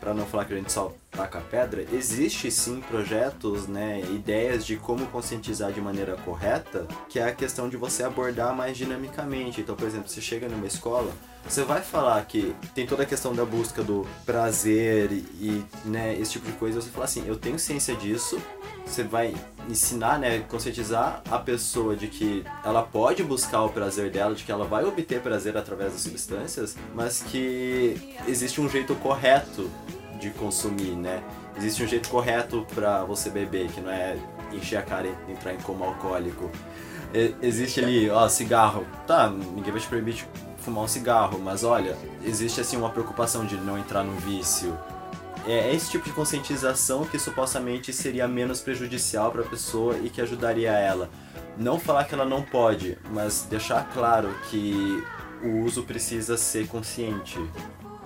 para não falar que a gente só taca pedra, existe sim projetos, né, ideias de como conscientizar de maneira correta, que é a questão de você abordar mais dinamicamente. Então, por exemplo, você chega numa escola, você vai falar que tem toda a questão da busca do prazer e, né, esse tipo de coisa, você fala assim, eu tenho ciência disso, você vai ensinar, né, conscientizar a pessoa de que ela pode buscar o prazer dela, de que ela vai obter prazer através das substâncias, mas que existe um jeito correto de consumir, né? Existe um jeito correto pra você beber, que não é encher a cara e entrar em coma alcoólico. Existe ali, ó, cigarro. Tá, ninguém vai te proibir de fumar um cigarro, mas olha, existe assim uma preocupação de não entrar num vício, é esse tipo de conscientização que supostamente seria menos prejudicial para a pessoa e que ajudaria ela. Não falar que ela não pode, mas deixar claro que o uso precisa ser consciente.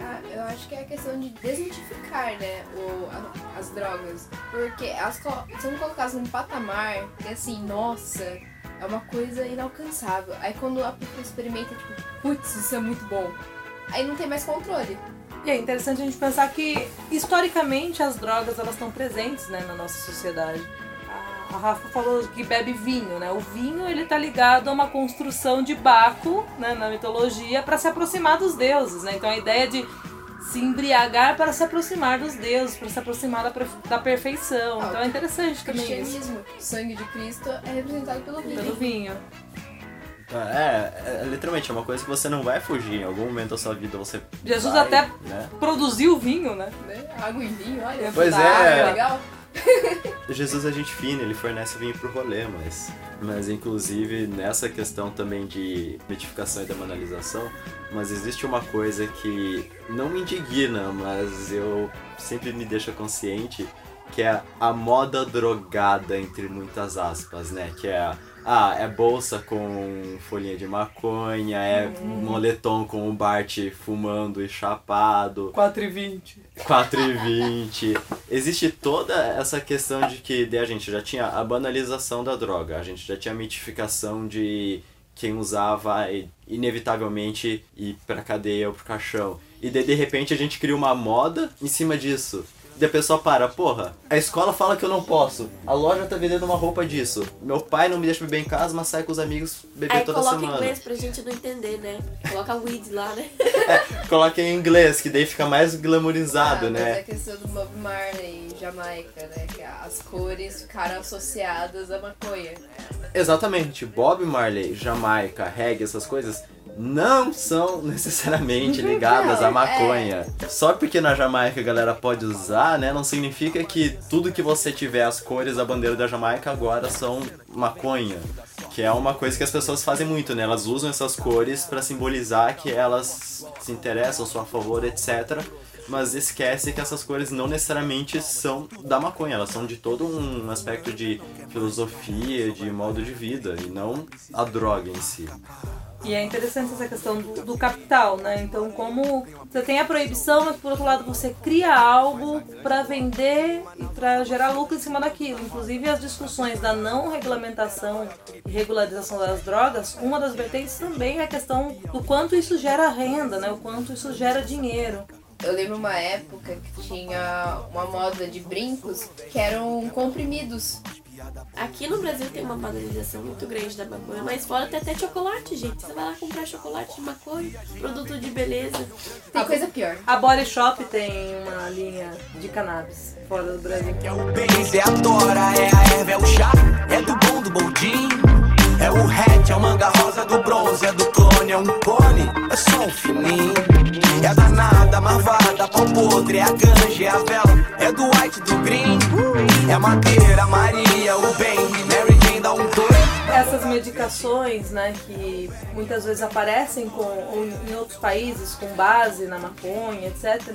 Ah, eu acho que é a questão de desmitificar, né, o, a- as drogas. Porque elas são colocadas num patamar que, assim, nossa, é uma coisa inalcançável. Aí quando a pessoa experimenta, tipo, putz, isso é muito bom. Aí não tem mais controle. E é interessante a gente pensar que, historicamente, as drogas elas estão presentes né, na nossa sociedade. A- Rafa falou que bebe vinho, né? O vinho ele tá ligado a uma construção de Baco, né, na mitologia, para se aproximar dos deuses, né? Então a ideia de se embriagar para se aproximar dos deuses, para se aproximar da, da perfeição. Ah, Então é interessante também isso. Cristianismo, o sangue de Cristo é representado pelo vinho. Pelo vinho. É, é, literalmente, é uma coisa que você não vai fugir. Em algum momento da sua vida você. Jesus vai, até- Né? Produziu vinho, né? Né? Água e vinho, olha. Pois é. legal. Jesus é gente fina, ele fornece vinho pro rolê, mas. Mas inclusive nessa questão também de mitificação e demonalização, mas existe uma coisa que não me indigna, mas eu sempre me deixa consciente, que é a moda drogada, entre muitas aspas, né? Que é. Ah, é bolsa com folhinha de maconha, é moletom com o Bart fumando e chapado. 4,20. 4,20. Existe toda essa questão de que a gente já tinha a banalização da droga, a gente já tinha a mitificação de quem usava e, inevitavelmente ir pra cadeia ou pro caixão. E daí de repente a gente cria uma moda em cima disso. Daí a pessoa para, porra, a escola fala que eu não posso, a loja tá vendendo uma roupa disso, meu pai não me deixa beber em casa, mas sai com os amigos beber Aí toda coloca semana. inglês pra gente não entender, né? Coloca weed lá, né? Coloca em inglês, que daí fica mais glamourizado, ah, né? Mas a questão do Bob Marley, Jamaica, né? Que as cores ficaram associadas à maconha. Exatamente, Bob Marley, Jamaica, reggae, essas coisas não são necessariamente ligadas à maconha. Só porque na Jamaica a galera pode usar, né, não significa que tudo que você tiver as cores da bandeira da Jamaica agora são maconha. Que é uma coisa que as pessoas fazem muito, né? Elas usam essas cores pra simbolizar que elas se interessam, são a favor, etc. Mas esquece que essas cores não necessariamente são da maconha, elas são de todo um aspecto de filosofia, de modo de vida, e não a droga em si. E é interessante essa questão do, do capital, né? Então, como você tem a proibição, mas por outro lado você cria algo para vender e para gerar lucro em cima daquilo. Inclusive as discussões da não regulamentação e regularização das drogas, uma das vertentes também é a questão do quanto isso gera renda, né? O quanto isso gera dinheiro. Eu lembro uma época que tinha uma moda de brincos que eram comprimidos. Aqui no Brasil tem uma padronização muito grande da maconha, mas fora tem até chocolate, gente. Você vai lá comprar chocolate de maconha, produto de beleza. Tem coisa pior. A Body Shop tem uma linha de cannabis fora do Brasil. É o Benz, é a Tora, é a erva, é o chá, é do bom do boldinho. É o hatch, é o manga rosa do bronze, é do clone, é um cone, é só um fininho. É a danada, marvada, pau podre, é a ganja, é a vela, é do white, do green. É madeira, Maria, o bem, Mary Jane dá um dois. Essas medicações, né, que muitas vezes aparecem com, em outros países com base na maconha, etc.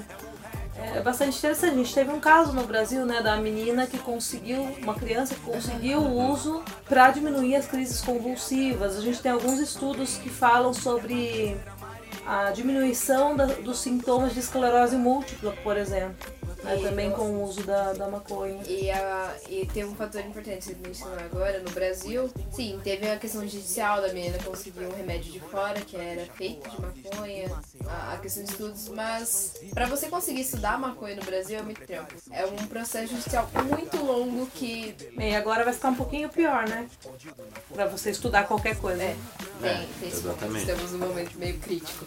É bastante interessante. A gente teve um caso no Brasil, né, da menina que conseguiu, uma criança que conseguiu o uso para diminuir as crises convulsivas. A gente tem alguns estudos que falam sobre a diminuição da- dos sintomas de esclerose múltipla, por exemplo. Né, E também com o uso da, da maconha. E, a, e tem um fator importante que você mencionou agora, no Brasil, sim, teve a questão judicial da menina conseguir um remédio de fora, que era feito de maconha, a, a questão de estudos, mas pra você conseguir estudar maconha no Brasil é muito tempo. É um processo judicial muito longo que E agora vai ficar um pouquinho pior, né? Pra você estudar qualquer coisa. É, tem, É, tem esse exatamente. Estamos num momento meio crítico.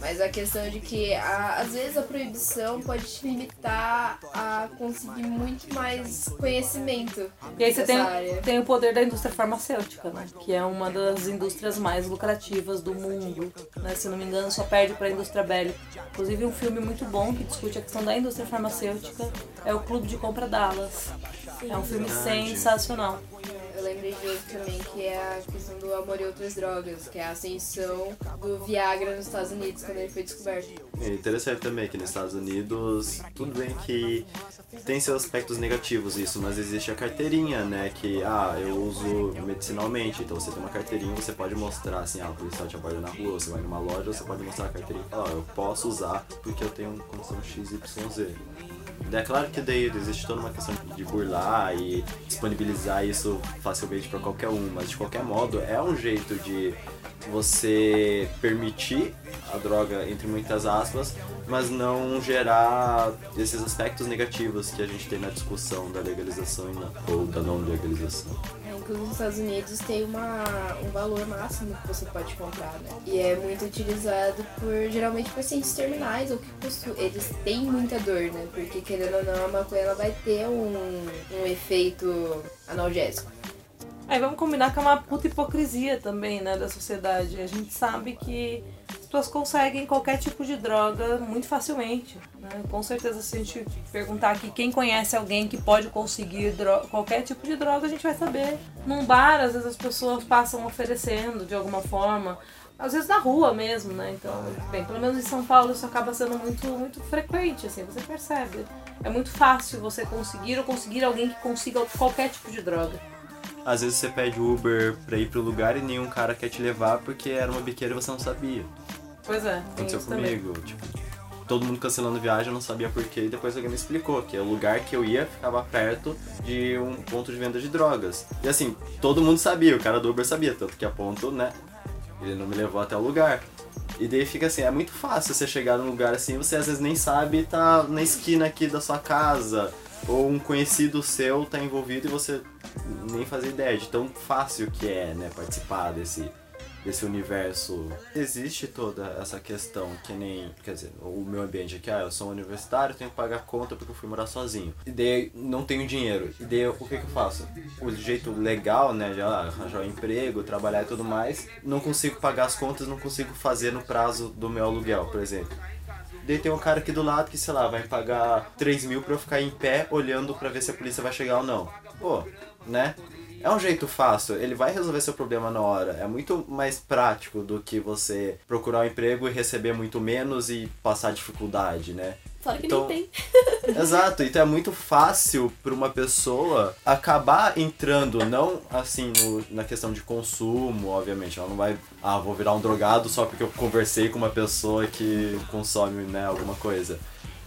Mas a questão é de que, a- às vezes, a proibição pode te limitar a conseguir muito mais conhecimento E aí você tem, área. tem o poder da indústria farmacêutica, né? Que é uma das indústrias mais lucrativas do mundo. Né? Se não me engano, só perde para a indústria bélica. Inclusive, um filme muito bom que discute a questão da indústria farmacêutica é o Clube de Compra Dallas. É um filme sensacional. Outro também, que é a questão do amor e outras drogas, que é a ascensão do Viagra nos Estados Unidos, quando ele foi descoberto. É interessante também que nos Estados Unidos, tudo bem que tem seus aspectos negativos isso, mas existe a carteirinha, né? Que, ah, eu uso medicinalmente, então você tem uma carteirinha, você pode mostrar, assim, ah, o policial te aborda na rua, você vai numa loja, você pode mostrar a carteirinha ó, eu posso usar porque eu tenho condição XYZ. É claro que daí existe toda uma questão de burlar e disponibilizar isso facilmente para qualquer um, mas de qualquer modo é um jeito de você permitir a droga, entre muitas aspas, mas não gerar esses aspectos negativos que a gente tem na discussão da legalização ou da não legalização. Nos Estados Unidos tem uma, um valor máximo que você pode comprar, né? E é muito utilizado por geralmente pacientes terminais ou que possu- eles têm muita dor, né? Porque querendo ou não, a maconha ela vai ter um, um efeito analgésico. Aí vamos combinar que é uma puta hipocrisia também, né, da sociedade. A gente sabe que pessoas conseguem qualquer tipo de droga muito facilmente. Né? Com certeza, se a gente perguntar aqui quem conhece alguém que pode conseguir qualquer tipo de droga, a gente vai saber. Num bar, às vezes as pessoas passam oferecendo de alguma forma. Às vezes na rua mesmo, né? Então, bem, pelo menos em São Paulo isso acaba sendo muito, muito frequente, assim, você percebe. É muito fácil você conseguir ou conseguir alguém que consiga qualquer tipo de droga. Às vezes você pede Uber pra ir pro lugar e nenhum cara quer te levar porque era uma biqueira e você não sabia. Pois é, Aconteceu isso também. comigo, tipo, todo mundo cancelando viagem, eu não sabia porquê, e depois alguém me explicou que o lugar que eu ia ficava perto de um ponto de venda de drogas. E assim, todo mundo sabia, o cara do Uber sabia, tanto que a ponto, né, ele não me levou até o lugar. E daí fica assim, é muito fácil você chegar num lugar assim, você às vezes nem sabe, tá na esquina aqui da sua casa, ou um conhecido seu tá envolvido e você nem fazia ideia de tão fácil que é, né, participar desse desse universo. Existe toda essa questão, que nem, quer dizer, o meu ambiente aqui, ah, eu sou um universitário, tenho que pagar conta porque eu fui morar sozinho. E daí não tenho dinheiro. E daí o que, que eu faço? O jeito legal, né, de ah, arranjar um emprego, trabalhar e tudo mais, não consigo pagar as contas, não consigo fazer no prazo do meu aluguel, por exemplo. Daí tem um cara aqui do lado que, sei lá, vai pagar 3 mil pra eu ficar em pé olhando pra ver se a polícia vai chegar ou não. Pô, né? É um jeito fácil, ele vai resolver seu problema na hora. É muito mais prático do que você procurar um emprego e receber muito menos e passar dificuldade, né? Fora que Então- nem tem. Exato, então é muito fácil para uma pessoa acabar entrando, não assim no- na questão de consumo, obviamente. Ela não vai, ah, vou virar um drogado só porque eu conversei com uma pessoa que consome né, alguma coisa.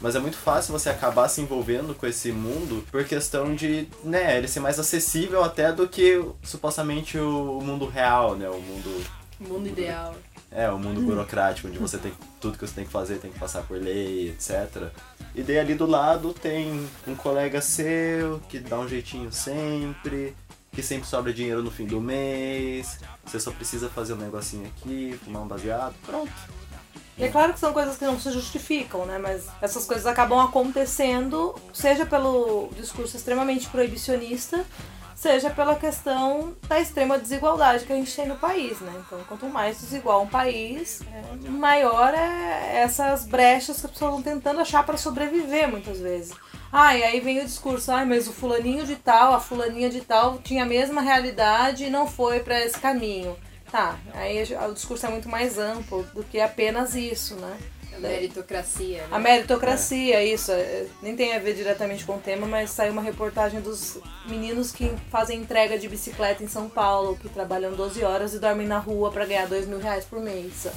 Mas é muito fácil você acabar se envolvendo com esse mundo por questão de, né, ele ser mais acessível até do que supostamente o mundo real, né? O mundo Mundo ideal. é, o mundo burocrático, onde você tem tudo que você tem que fazer, tem que passar por lei, etc. E daí ali do lado tem um colega seu que dá um jeitinho sempre, que sempre sobra dinheiro no fim do mês, você só precisa fazer um negocinho aqui, fumar um baseado, pronto. E é claro que são coisas que não se justificam, né? Mas essas coisas acabam acontecendo, seja pelo discurso extremamente proibicionista, seja pela questão da extrema desigualdade que a gente tem no país, né? Então, quanto mais desigual um país, é, maior é essas brechas que as pessoas vão tentando achar para sobreviver muitas vezes. Ah, e aí vem o discurso, ah, mas o fulaninho de tal, a fulaninha de tal tinha a mesma realidade e não foi para esse caminho. Tá, aí o discurso é muito mais amplo do que apenas isso, né? A meritocracia, né? A meritocracia, isso. é, Nem tem a ver diretamente com o tema, mas saiu uma reportagem dos meninos que fazem entrega de bicicleta em São Paulo, que trabalham 12 horas e dormem na rua pra ganhar 2 mil reais por mês, sabe?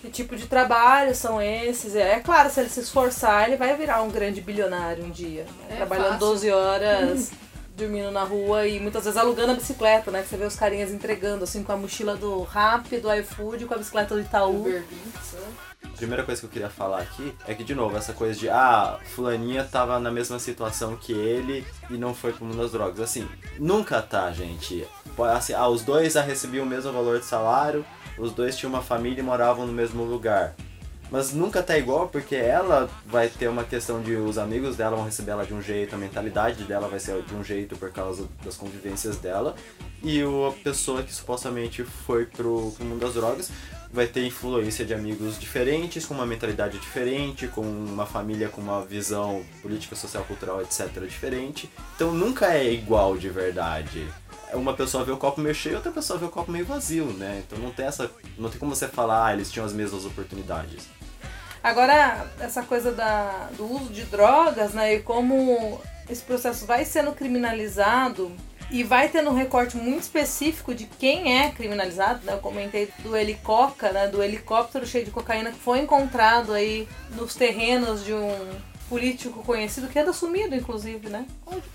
Que tipo de trabalho são esses? É claro, se ele se esforçar, ele vai virar um grande bilionário um dia. né? É Trabalhando fácil. 12 horas, dormindo na rua e muitas vezes alugando a bicicleta, né? Que você vê os carinhas entregando, assim, com a mochila do Rap, do iFood, com a bicicleta do Itaú. Uber né? A primeira coisa que eu queria falar aqui é que, de novo, essa coisa de, ah, fulaninha tava na mesma situação que ele e não foi pro mundo das drogas. Assim, nunca tá, gente. Assim, ah, os dois já recebiam o mesmo valor de salário, os dois tinham uma família e moravam no mesmo lugar. Mas nunca tá igual porque ela vai ter uma questão de os amigos dela vão receber ela de um jeito, a mentalidade dela vai ser de um jeito por causa das convivências dela. E a pessoa que supostamente foi pro, pro mundo das drogas vai ter influência de amigos diferentes, com uma mentalidade diferente, com uma família com uma visão política, social, cultural, etc. diferente. Então nunca é igual de verdade. Uma pessoa vê o copo meio cheio, outra pessoa vê o copo meio vazio, né? Então não tem essa, não tem como você falar, ah, eles tinham as mesmas oportunidades. Agora, essa coisa da, do uso de drogas, né, e como esse processo vai sendo criminalizado e vai tendo um recorte muito específico de quem é criminalizado, né? Eu comentei do helicoca, né, do helicóptero cheio de cocaína que foi encontrado aí nos terrenos de um político conhecido que anda sumido, inclusive, né?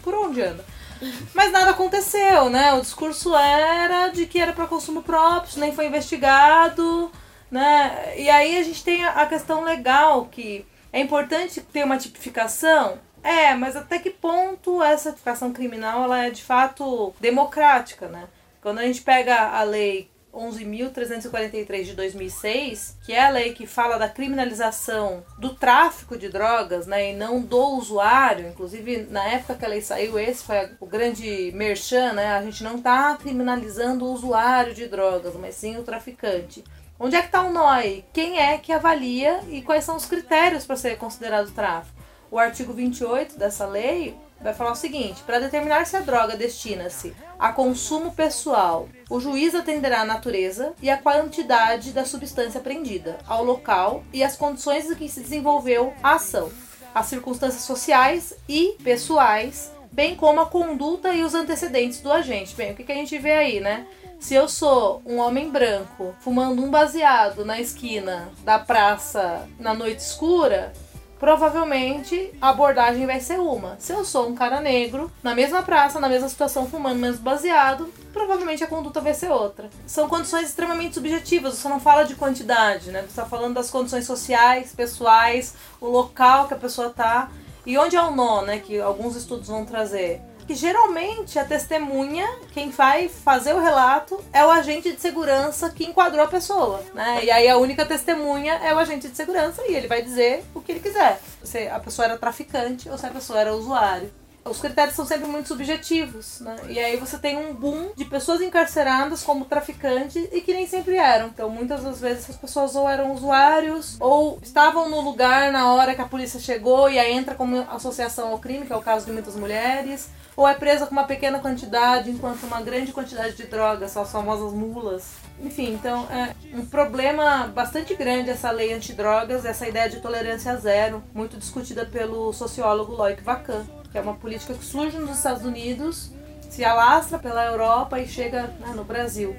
Por onde anda? Mas nada aconteceu, né? O discurso era de que era para consumo próprio, isso nem foi investigado, né? E aí a gente tem a questão legal que é importante ter uma tipificação. É, mas até que ponto essa tipificação criminal ela é de fato democrática, né? Quando a gente pega a lei 11.343 de 2006, que é a lei que fala da criminalização do tráfico de drogas, né, e não do usuário. Inclusive, na época que a lei saiu, esse foi o grande merchan, né? A gente não está criminalizando o usuário de drogas, mas sim o traficante. Onde é que está o aí? Quem é que avalia e quais são os critérios para ser considerado tráfico? O artigo 28 dessa lei vai falar o seguinte: para determinar se a droga destina-se a consumo pessoal, o juiz atenderá a natureza e a quantidade da substância apreendida, ao local e às condições em que se desenvolveu a ação, as circunstâncias sociais e pessoais, bem como a conduta e os antecedentes do agente. Bem, o que a gente vê aí, né? Se eu sou um homem branco fumando um baseado na esquina da praça na noite escura, provavelmente a abordagem vai ser uma. Se eu sou um cara negro, na mesma praça, na mesma situação, fumando mesmo baseado, provavelmente a conduta vai ser outra. São condições extremamente subjetivas, você não fala de quantidade, né? Você está falando das condições sociais, pessoais, o local que a pessoa tá. E onde é o nó, né? Que alguns estudos vão trazer. Que geralmente a testemunha, quem vai fazer o relato, é o agente de segurança que enquadrou a pessoa, né? E aí a única testemunha é o agente de segurança e ele vai dizer o que ele quiser. Se a pessoa era traficante ou se a pessoa era usuário. Os critérios são sempre muito subjetivos, né? E aí você tem um boom de pessoas encarceradas como traficantes e que nem sempre eram. Então, muitas das vezes essas pessoas ou eram usuários ou estavam no lugar na hora que a polícia chegou e aí entra como associação ao crime, que é o caso de muitas mulheres, ou é presa com uma pequena quantidade, enquanto uma grande quantidade de drogas, são as famosas mulas. Enfim, então é um problema bastante grande essa lei antidrogas, essa ideia de tolerância zero, muito discutida pelo sociólogo Loic Vacan, que é uma política que surge nos Estados Unidos, se alastra pela Europa e chega né, no Brasil.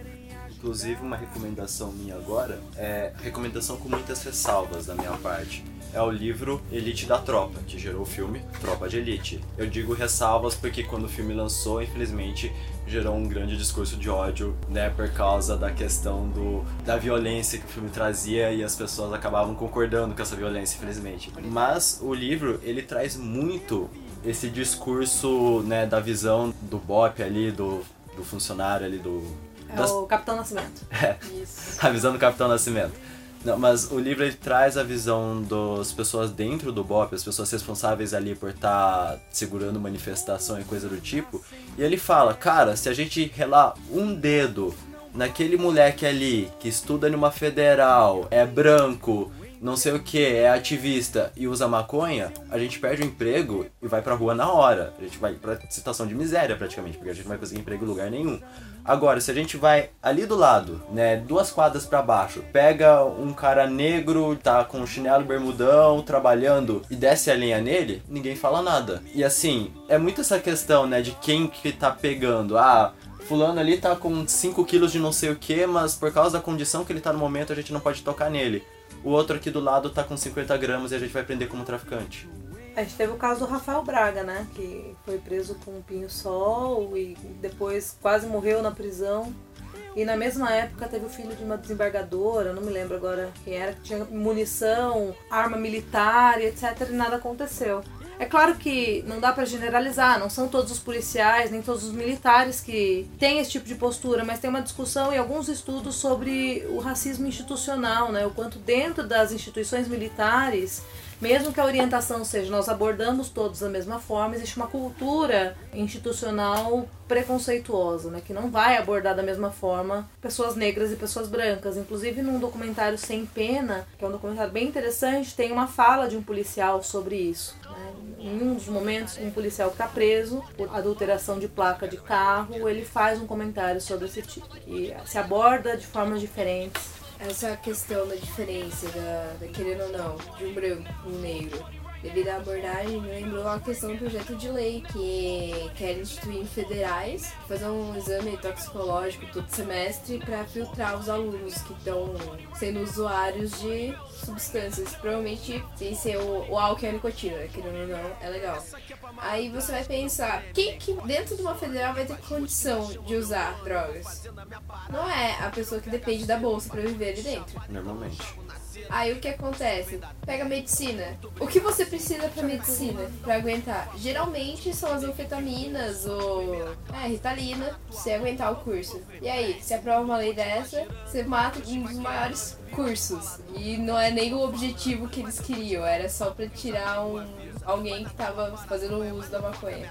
Inclusive, uma recomendação minha agora é recomendação com muitas ressalvas da minha parte. É o livro Elite da Tropa, que gerou o filme Tropa de Elite. Eu digo ressalvas porque quando o filme lançou, infelizmente, gerou um grande discurso de ódio, né, por causa da questão do, da violência que o filme trazia e as pessoas acabavam concordando com essa violência, infelizmente. Mas o livro, ele traz muito esse discurso, né, da visão do BOP ali, do, do funcionário ali, do... É das- o Capitão Nascimento. É, a visão do Capitão Nascimento. Não, mas o livro ele traz a visão das pessoas dentro do BOP, as pessoas responsáveis ali por estar segurando manifestação e coisa do tipo. E ele fala, cara, se a gente relar um dedo naquele moleque ali que estuda numa federal, é branco, não sei o que, é ativista e usa maconha, a gente perde o emprego e vai pra rua na hora. A gente vai pra situação de miséria praticamente, porque a gente não vai conseguir emprego em lugar nenhum. Agora, se a gente vai ali do lado, né, duas quadras pra baixo, pega um cara negro, tá com chinelo bermudão, trabalhando e desce a linha nele, ninguém fala nada. E assim, é muito essa questão, né, de quem que tá pegando. Ah, fulano ali tá com 5 quilos de não sei o que, mas por causa da condição que ele tá no momento, a gente não pode tocar nele. O outro aqui do lado tá com 50 gramas e a gente vai prender como traficante. A gente teve o caso do Rafael Braga, né? Que foi preso com um pinho-sol e depois quase morreu na prisão. E na mesma época teve o filho de uma desembargadora, não me lembro agora quem era, que tinha munição, arma militar e etc. E nada aconteceu. É claro que não dá pra generalizar, não são todos os policiais, nem todos os militares que têm esse tipo de postura, mas tem uma discussão e alguns estudos sobre o racismo institucional, né? O quanto dentro das instituições militares mesmo que a orientação seja nós abordamos todos da mesma forma, existe uma cultura institucional preconceituosa, né, que não vai abordar da mesma forma pessoas negras e pessoas brancas. Inclusive, num documentário Sem Pena, que é um documentário bem interessante, tem uma fala de um policial sobre isso. Né? Em um dos momentos, um policial que está preso por adulteração de placa de carro, ele faz um comentário sobre esse tipo, e se aborda de formas diferentes. Essa questão da diferença, da, da querendo ou não, de um branco e um negro. Devido à abordagem, me lembrou a questão do projeto de lei que quer instituir federais, fazer um exame toxicológico todo semestre para filtrar os alunos que estão sendo usuários de substâncias, provavelmente sem ser o, o álcool e a nicotina, querendo ou não, é legal. Aí você vai pensar, quem que dentro de uma federal vai ter condição de usar drogas? Não é a pessoa que depende da bolsa para viver ali dentro. Normalmente. Aí o que acontece? Pega a medicina. O que você precisa pra medicina? Pra aguentar? Geralmente são as anfetaminas ou é, ritalina, pra você aguentar o curso. E aí, se aprova uma lei dessa, você mata um dos maiores cursos. E não é nem o objetivo que eles queriam, era só pra tirar um, alguém que tava fazendo uso da maconha.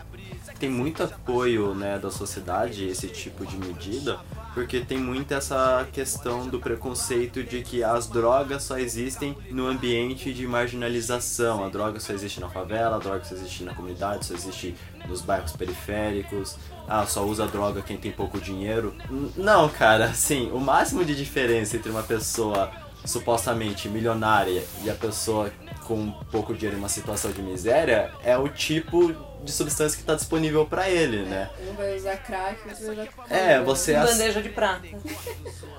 tem muito apoio né, da sociedade esse tipo de medida, porque tem muito essa questão do preconceito de que as drogas só existem no ambiente de marginalização. A droga só existe na favela, a droga só existe na comunidade, só existe nos bairros periféricos. Ah, só usa droga quem tem pouco dinheiro. Não, cara, assim, o máximo de diferença entre uma pessoa supostamente milionária e a pessoa com pouco dinheiro em uma situação de miséria é o tipo de substância que está disponível para ele, né? Um vai usar crack, outro vai usar. É, você, Bandeja de prata.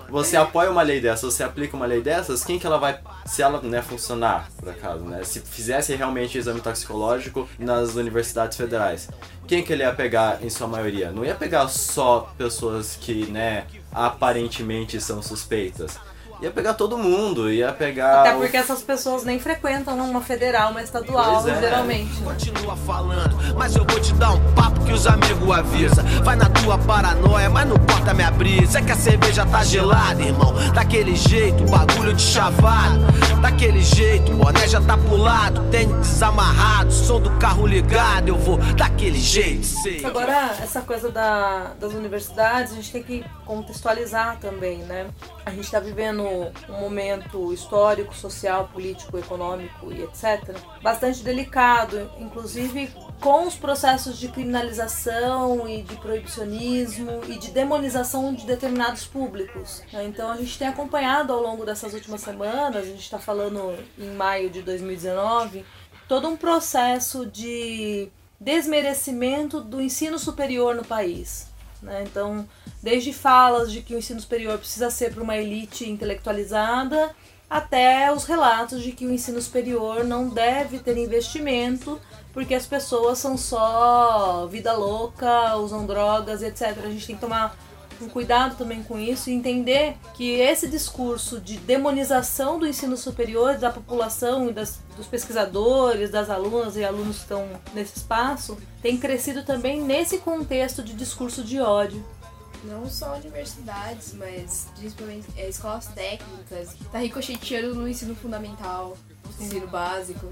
você apoia uma lei dessa, você aplica uma lei dessas, quem que ela vai, se ela né, funcionar, por acaso, né? Se fizesse realmente exame toxicológico nas universidades federais, quem que ele ia pegar em sua maioria? Não ia pegar só pessoas que, né, aparentemente são suspeitas. Ia pegar todo mundo, ia pegar... Até o- porque essas pessoas nem frequentam uma federal, uma estadual, Pois é. geralmente. né? Continua falando, mas eu vou te dar um papo que os amigos avisa. Vai na tua paranoia, mas não corta minha brisa. É que a cerveja tá gelada, irmão. Daquele jeito, bagulho de chavado. Daquele jeito, o boné já tá pulado. Tênis desamarrado, som do carro ligado. Eu vou daquele jeito, sei. Agora, essa coisa da- das universidades, a gente tem que contextualizar também, né? A gente está vivendo um momento histórico, social, político, econômico e etc. bastante delicado, inclusive com os processos de criminalização e de proibicionismo e de demonização de determinados públicos. né? Então a gente tem acompanhado ao longo dessas últimas semanas, a gente está falando em maio de 2019, todo um processo de desmerecimento do ensino superior no país. Né? Então, desde falas de que o ensino superior precisa ser para uma elite intelectualizada, até os relatos de que o ensino superior não deve ter investimento porque as pessoas são só vida louca, usam drogas, etc. A gente tem que tomar um cuidado também com isso e entender que esse discurso de demonização do ensino superior, da população e das, dos pesquisadores, das alunas e alunos que estão nesse espaço, tem crescido também nesse contexto de discurso de ódio. Não só universidades, mas principalmente é, escolas técnicas, que tá ricocheteando no ensino fundamental, no ensino básico.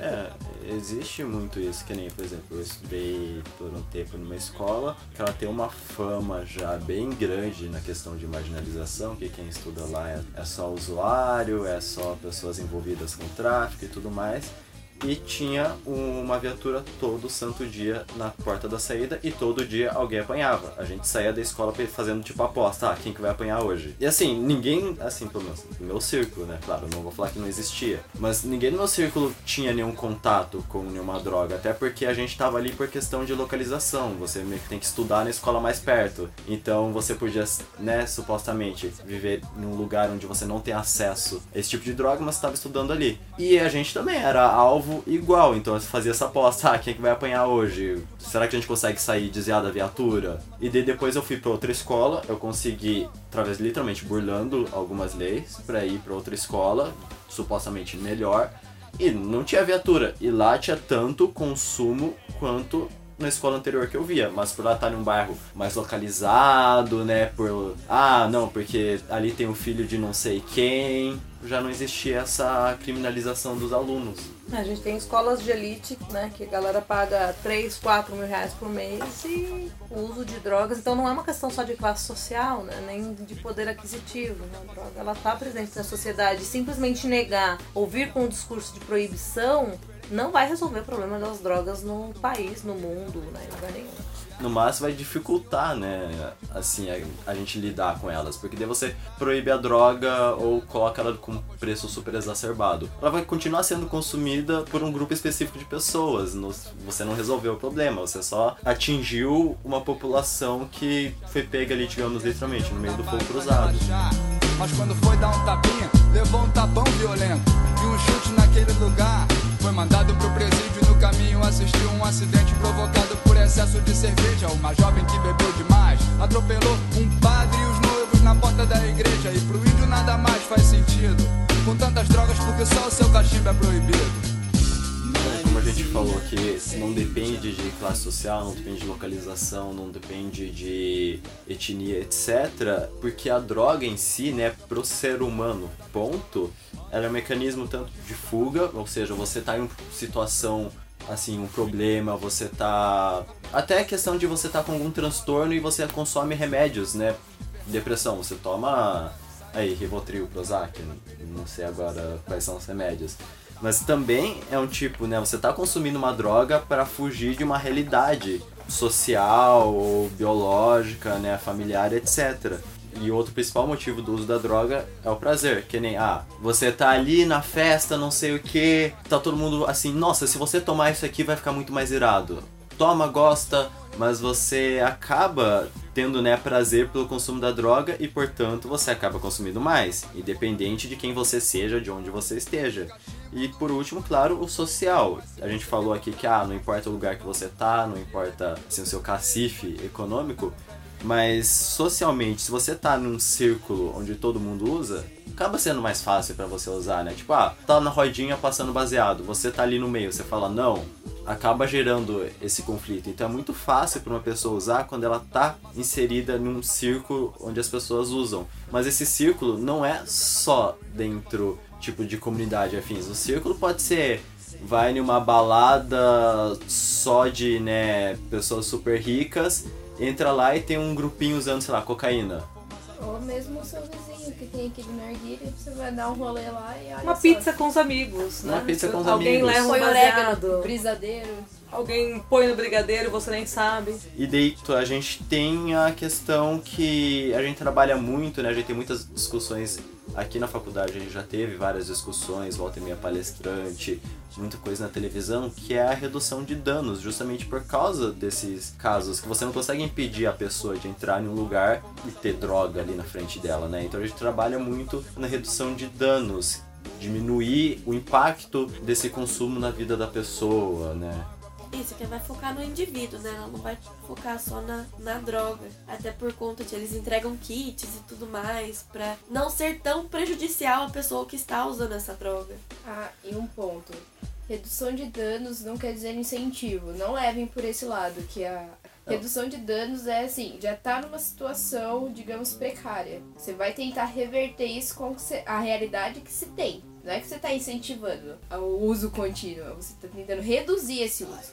É, existe muito isso, que nem, por exemplo, eu estudei por um tempo numa escola que ela tem uma fama já bem grande na questão de marginalização, que quem estuda lá é, é só usuário, é só pessoas envolvidas com tráfico e tudo mais. E tinha uma viatura todo santo dia na porta da saída e todo dia alguém apanhava. A gente saía da escola fazendo tipo aposta, ah, quem que vai apanhar hoje? E assim, ninguém, assim, pelo menos no meu círculo, né? Claro, não vou falar que não existia, mas ninguém no meu círculo tinha nenhum contato com nenhuma droga, até porque a gente tava ali por questão de localização. Você meio que tem que estudar na escola mais perto. Então você podia, né, supostamente viver num lugar onde você não tem acesso a esse tipo de droga, mas estava estudando ali. E a gente também era alvo igual, então você fazia essa aposta, ah, quem é que vai apanhar hoje? Será que a gente consegue sair desviado da viatura? E daí depois eu fui para outra escola, eu consegui, através literalmente burlando algumas leis, para ir para outra escola, supostamente melhor, e não tinha viatura. E lá tinha tanto consumo quanto na escola anterior que eu via, mas por lá estar em um bairro mais localizado, né, por ah, não, porque ali tem o filho de não sei quem, já não existia essa criminalização dos alunos. A gente tem escolas de elite, né, que a galera paga 3, 4 mil reais por mês e o uso de drogas, então não é uma questão só de classe social, né, nem de poder aquisitivo, né, a droga ela está presente na sociedade, simplesmente negar, ouvir com um discurso de proibição, não vai resolver o problema das drogas no país, no mundo, né, em lugar nenhum. No máximo vai dificultar, né, assim, a, a gente lidar com elas, porque daí você proíbe a droga ou coloca ela com preço super exacerbado. Ela vai continuar sendo consumida por um grupo específico de pessoas, no- você não resolveu o problema, você só atingiu uma população que foi pega ali, digamos, literalmente, no meio do fogo cruzado. Mas quando foi dar um tapinha, levou um tapão violento. E um chute naquele lugar. Foi mandado pro presídio no caminho assistiu um acidente provocado por excesso de cerveja. Uma jovem que bebeu demais atropelou um padre e os noivos na porta da igreja. E pro índio nada mais faz sentido. Com tantas drogas, porque só o seu cachimbo é proibido. Gente falou que não depende de classe social, não depende de localização, não depende de etnia, etc. Porque a droga em si, né, pro ser humano, ponto, ela é um mecanismo tanto de fuga, ou seja, você tá em uma situação assim, um problema, você tá. Até a questão de você tá com algum transtorno e você consome remédios, né? Depressão, você toma aí, Rivotril, Prozac, não sei agora quais são os remédios. Mas também é um tipo, né? Você tá consumindo uma droga para fugir de uma realidade social ou biológica, né? Familiar, etc. E outro principal motivo do uso da droga é o prazer, que nem, ah, você tá ali na festa, não sei o que, tá todo mundo assim, nossa, se você tomar isso aqui vai ficar muito mais irado. Toma, gosta, mas você acaba tendo, né, prazer pelo consumo da droga e, portanto, você acaba consumindo mais, independente de quem você seja, de onde você esteja. E por último, claro, o social. A gente falou aqui que ah, não importa o lugar que você tá, não importa assim, o seu cacife econômico, mas socialmente, se você tá num círculo onde todo mundo usa, acaba sendo mais fácil pra você usar, né? Tipo, ah, tá na rodinha passando baseado, você tá ali no meio, você fala não, acaba gerando esse conflito. Então é muito fácil para uma pessoa usar quando ela tá inserida num círculo onde as pessoas usam. Mas esse círculo não é só dentro tipo de comunidade afins. O círculo pode ser vai numa balada só de, né, pessoas super ricas, entra lá e tem um grupinho usando, sei lá, cocaína. Ou mesmo o seu vizinho que tem aquele narguilha, você vai dar um rolê lá e olha Uma só. pizza com os amigos, né? Uma pizza com os Alguém amigos. leva um Põe orégano. Brisadeiro. alguém põe no brigadeiro e você nem sabe. E daí tu- a gente tem a questão que a gente trabalha muito, né? A gente tem muitas discussões aqui na faculdade, a gente já teve várias discussões, volta e meia palestrante, muita coisa na televisão, que é a redução de danos, justamente por causa desses casos que você não consegue impedir a pessoa de entrar em um lugar e ter droga ali na frente dela, né? Então a gente trabalha muito na redução de danos, diminuir o impacto desse consumo na vida da pessoa, né? Isso, que vai focar no indivíduo, né? Ela não vai focar só na, na droga. Até por conta de eles entregam kits e tudo mais, pra não ser tão prejudicial à pessoa que está usando essa droga. Ah, e um ponto. Redução de danos não quer dizer incentivo. Não levem por esse lado, que a redução de danos é assim, já tá numa situação, digamos, precária. Você vai tentar reverter isso com a realidade que se tem. Não é que você tá incentivando o uso contínuo, você tá tentando reduzir esse uso.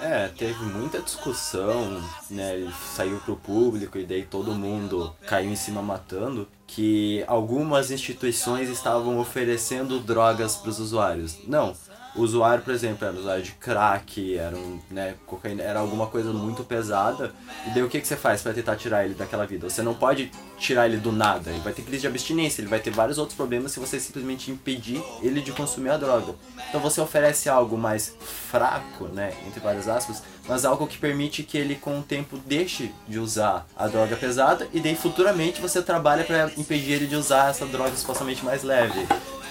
É, teve muita discussão, né? Ele saiu pro público e daí todo mundo caiu em cima matando que algumas instituições estavam oferecendo drogas para os usuários. Não. Usuário, por exemplo, era usuário de crack, era, um, né, cocaína, era alguma coisa muito pesada. E daí o que, que você faz para tentar tirar ele daquela vida? Você não pode tirar ele do nada. Ele vai ter crise de abstinência, ele vai ter vários outros problemas se você simplesmente impedir ele de consumir a droga. Então você oferece algo mais fraco, né, entre várias aspas, mas algo que permite que ele com o tempo deixe de usar a droga pesada e daí futuramente você trabalha para impedir ele de usar essa droga supostamente mais leve.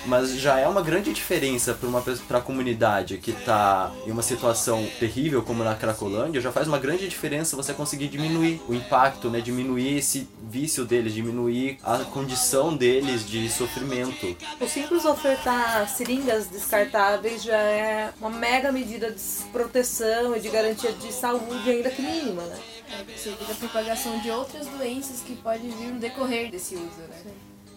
Mas já é uma grande diferença para uma para a comunidade que tá em uma situação terrível como na Cracolândia, já faz uma grande diferença você conseguir diminuir o impacto, né, diminuir esse vício deles, diminuir a condição deles de sofrimento. O simples ofertar seringas descartáveis já é uma mega medida de proteção e de garantia de saúde, ainda que mínima, né? É, Você evita a propagação de outras doenças que podem vir no decorrer desse uso, né?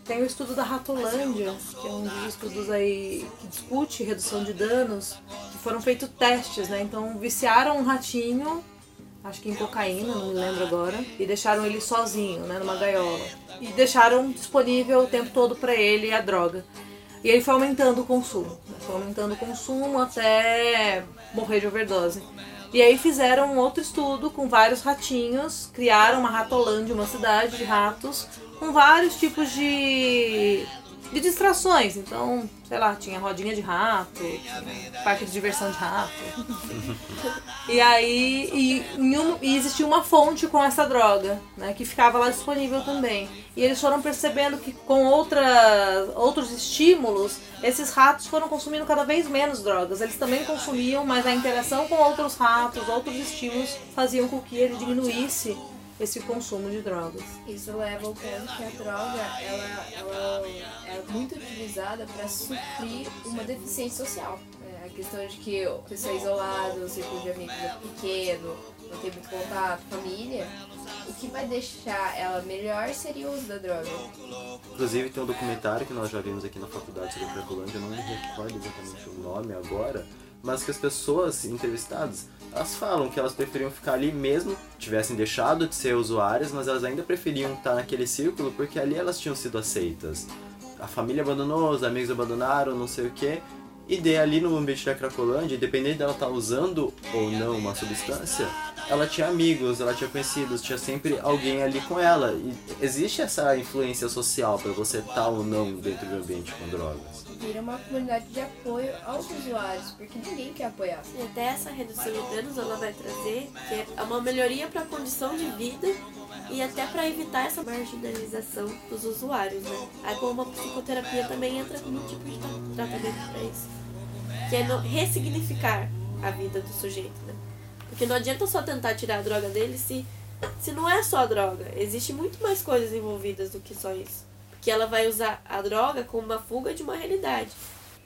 Tem o estudo da Ratolândia, que é um dos estudos aí que discute redução de danos, que foram feitos testes, né? Então viciaram um ratinho, acho que em cocaína, não me lembro agora, e deixaram ele sozinho, né, numa gaiola. E deixaram disponível o tempo todo para ele a droga. E ele foi aumentando o consumo, né? foi aumentando o consumo até morrer de overdose. E aí fizeram outro estudo com vários ratinhos, criaram uma ratolândia, uma cidade de ratos, com vários tipos de, de distrações. Então, sei lá, tinha rodinha de rato, parque de diversão de rato. e aí, e, em um- e existia uma fonte com essa droga, né, que ficava lá disponível também. E eles foram percebendo que com outras, outros estímulos, esses ratos foram consumindo cada vez menos drogas. Eles também consumiam, mas a interação com outros ratos, outros estímulos, faziam com que ele diminuísse esse consumo de drogas. Isso leva ao ponto que a droga ela, ela é muito utilizada para suprir uma deficiência social. É, a questão de que a pessoa é isolada, o círculo de amigos é pequeno, não tem muito contato, família. O que vai deixar ela melhor seria o uso da droga. Inclusive tem um documentário que nós já vimos aqui na faculdade sobre a Cracolândia, eu não me recordo exatamente o nome agora, mas que as pessoas entrevistadas, elas falam que elas preferiam ficar ali mesmo, tivessem deixado de ser usuárias, mas elas ainda preferiam estar naquele círculo porque ali elas tinham sido aceitas. A família abandonou, os amigos abandonaram, não sei o que. E daí ali no ambiente da Cracolândia, independente dela estar usando ou não uma substância, ela tinha amigos, ela tinha conhecidos, tinha sempre alguém ali com ela. E existe essa influência social para você estar ou não dentro de um ambiente com drogas. Vira uma comunidade de apoio aos usuários, porque ninguém quer apoiar. E até essa redução de danos ela vai trazer que é uma melhoria para a condição de vida e até para evitar essa marginalização dos usuários, né? Aí como a psicoterapia também entra como um tipo de tra- tratamento para isso. Que é ressignificar a vida do sujeito, né? Porque não adianta só tentar tirar a droga dele se, se não é só a droga. Existem muito mais coisas envolvidas do que só isso. Porque ela vai usar a droga como uma fuga de uma realidade.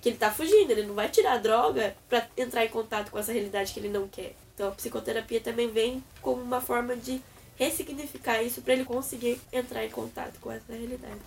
Que ele tá fugindo, ele não vai tirar a droga pra entrar em contato com essa realidade que ele não quer. Então a psicoterapia também vem como uma forma de ressignificar isso pra ele conseguir entrar em contato com essa realidade.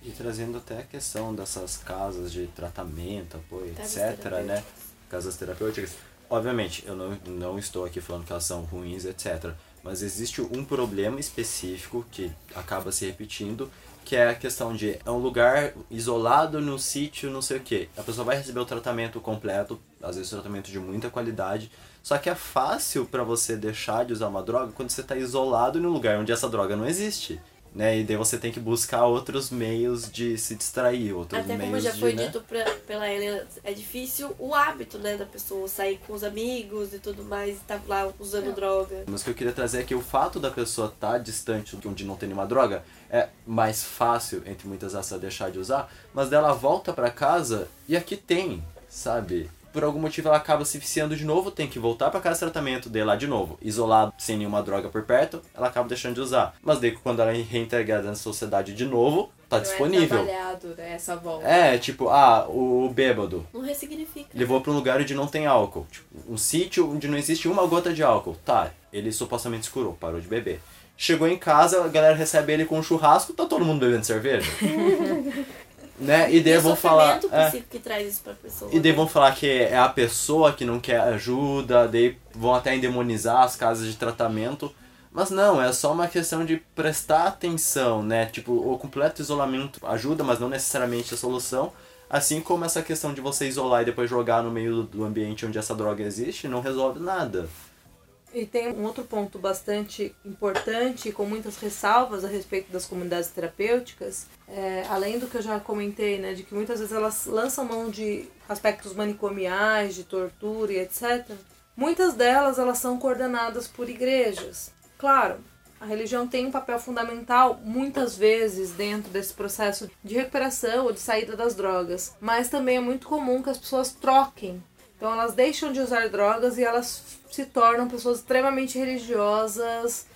E trazendo até a questão dessas casas de tratamento, apoio, Casas etc, né? Casas terapêuticas. Obviamente, eu não, não estou aqui falando que elas são ruins, etc. Mas existe um problema específico que acaba se repetindo, que é a questão de é um lugar isolado no sítio, não sei o que. A pessoa vai receber o tratamento completo às vezes tratamento de muita qualidade. Só que é fácil para você deixar de usar uma droga quando você está isolado num lugar onde essa droga não existe. Né? E daí você tem que buscar outros meios de se distrair, outros Até meios como já de, foi né? dito pra, pela Helena, é difícil o hábito, né, da pessoa sair com os amigos e tudo mais, e tá lá usando droga. Mas o que eu queria trazer é que o fato da pessoa estar distante de onde não tem nenhuma droga é mais fácil, entre muitas aspas, deixar de usar, mas dela volta pra casa e aqui tem, sabe? Por algum motivo ela acaba se viciando de novo, tem que voltar pra casa de tratamento, daí lá de novo, isolado, sem nenhuma droga por perto, ela acaba deixando de usar. Mas daí quando ela é reintegrada na sociedade de novo, tá Não é disponível. trabalhado, né, essa volta. É, tipo, ah, o bêbado Não ressignifica. levou pra um lugar onde não tem álcool. Tipo, um sítio onde não existe uma gota de álcool. Tá, ele supostamente se curou, parou de beber. Chegou em casa, a galera recebe ele com um churrasco, tá todo mundo bebendo cerveja. né? E daí vão falar. é, que traz isso pra pessoa. e daí né? vão falar que é a pessoa que não quer ajuda, daí vão até endemonizar as casas de tratamento. Mas não, é só uma questão de prestar atenção, né? Tipo, o completo isolamento ajuda, mas não necessariamente a solução. Assim como essa questão de você isolar e depois jogar no meio do ambiente onde essa droga existe, não resolve nada. E tem um outro ponto bastante importante, com muitas ressalvas a respeito das comunidades terapêuticas, é, além do que eu já comentei, né, de que muitas vezes elas lançam mão de aspectos manicomiais, de tortura e etc. Muitas delas elas são coordenadas por igrejas. Claro, a religião tem um papel fundamental muitas vezes dentro desse processo de recuperação ou de saída das drogas, mas também é muito comum que as pessoas troquem então elas deixam de usar drogas e elas se tornam pessoas extremamente religiosas,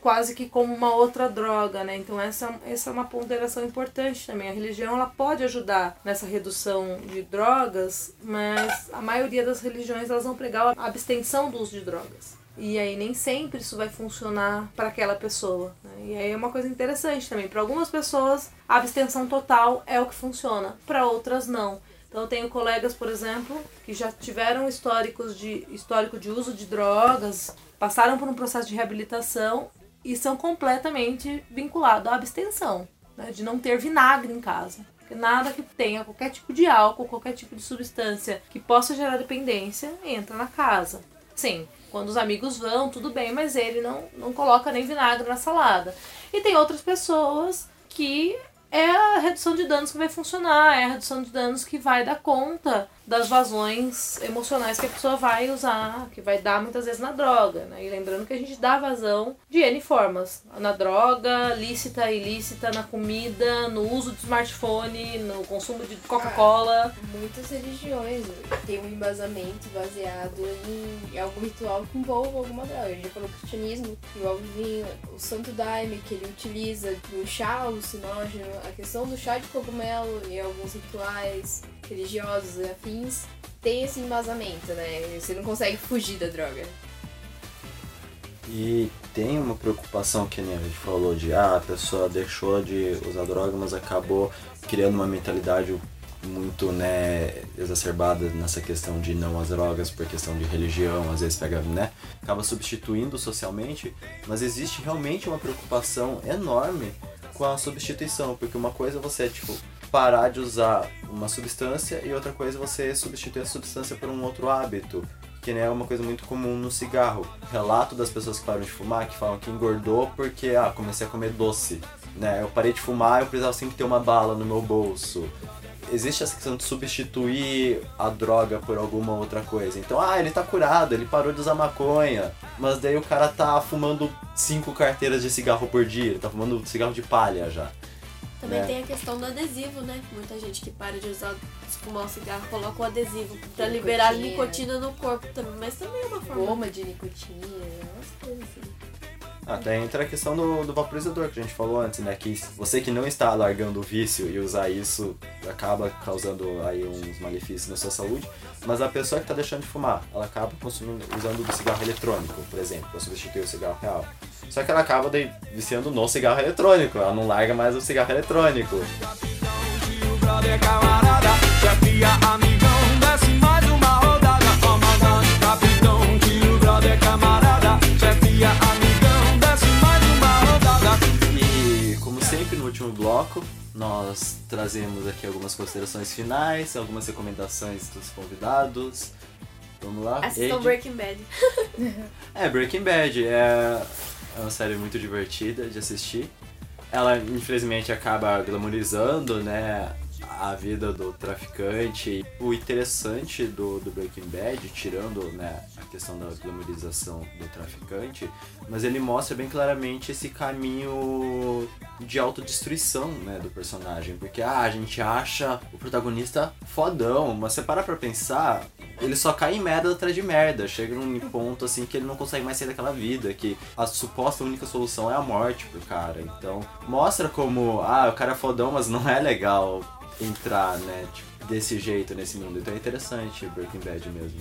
quase que como uma outra droga, né? Então essa, essa é uma ponderação importante também. A religião ela pode ajudar nessa redução de drogas, mas a maioria das religiões elas vão pregar a abstenção do uso de drogas. E aí nem sempre isso vai funcionar para aquela pessoa. Né? E aí é uma coisa interessante também. Para algumas pessoas a abstenção total é o que funciona, para outras não. Então eu tenho colegas, por exemplo, que já tiveram históricos de histórico de uso de drogas, passaram por um processo de reabilitação e são completamente vinculados à abstenção, né? de não ter vinagre em casa. Nada que tenha qualquer tipo de álcool, qualquer tipo de substância que possa gerar dependência entra na casa. Sim, quando os amigos vão, tudo bem, mas ele não, não coloca nem vinagre na salada. E tem outras pessoas que é a redução de danos que vai funcionar, é a redução de danos que vai dar conta das vazões emocionais que a pessoa vai usar, que vai dar muitas vezes na droga, né? E lembrando que a gente dá vazão de N formas, na droga, lícita, ilícita, na comida, no uso de smartphone, no consumo de Coca-Cola. Muitas religiões têm um embasamento baseado em algum ritual que envolva alguma droga. A gente falou cristianismo, que envolve vinho, o santo daime que ele utiliza no chá alucinógeno, a questão do chá de cogumelo e alguns rituais religiosos e afins tem esse embasamento, né? Você não consegue fugir da droga. E tem uma preocupação que a gente falou de ah, a pessoa deixou de usar droga, mas acabou criando uma mentalidade muito né, exacerbada nessa questão de não às drogas por questão de religião, às vezes pega, né, acaba substituindo socialmente, mas existe realmente uma preocupação enorme com a substituição, porque uma coisa é você tipo parar de usar uma substância e outra coisa é você substituir a substância por um outro hábito que né, é uma coisa muito comum no cigarro. Relato das pessoas que param de fumar que falam que engordou porque ah, comecei a comer doce. Né? Eu parei de fumar, eu precisava sempre ter uma bala no meu bolso. Existe essa questão de substituir a droga por alguma outra coisa. Então, ah, ele tá curado, ele parou de usar maconha. Mas daí o cara tá fumando cinco carteiras de cigarro por dia, ele tá fumando cigarro de palha já. Também né? tem a questão do adesivo, né? Muita gente que para de usar, fumar o cigarro, coloca o adesivo pra Nicotina. liberar a nicotina no corpo também. Mas também é uma forma. Goma de nicotina, umas coisas assim. Até entra a questão do, do vaporizador que a gente falou antes, né? Que você que não está largando o vício e usar isso acaba causando aí uns malefícios na sua saúde, mas a pessoa que está deixando de fumar, ela acaba consumindo, usando o cigarro eletrônico, por exemplo, para substituir o cigarro real. Só que ela acaba viciando no cigarro eletrônico, ela não larga mais o cigarro eletrônico. E como sempre no último bloco, nós trazemos aqui algumas considerações finais, algumas recomendações dos convidados. Vamos lá. Assistam? Breaking Bad. É, Breaking Bad é é uma série muito divertida de assistir. Ela, infelizmente, acaba glamorizando, né, a vida do traficante. O interessante do, do Breaking Bad, tirando, né, questão da glamorização do traficante, mas ele mostra bem claramente esse caminho de autodestruição, né, do personagem. Porque, ah, a gente acha o protagonista fodão, mas você para pra pensar, ele só cai em merda atrás de merda. Chega num ponto assim que ele não consegue mais sair daquela vida, que a suposta única solução é a morte pro cara. Então, mostra como, ah, o cara é fodão, mas não é legal entrar, né, tipo, desse jeito nesse mundo. Então é interessante Breaking Bad mesmo.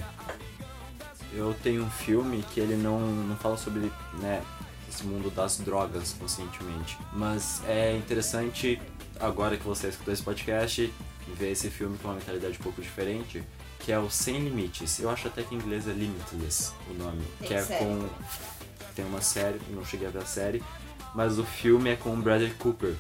Eu tenho um filme que ele não, não fala sobre, né, esse mundo das drogas conscientemente. Mas é interessante, agora que você escutou esse podcast, ver esse filme com uma mentalidade um pouco diferente, que é o Sem Limites. Eu acho até que em inglês é Limitless o nome. Tem que é série. com. Tem uma série, não cheguei a ver a série, mas o filme é com o Bradley Cooper.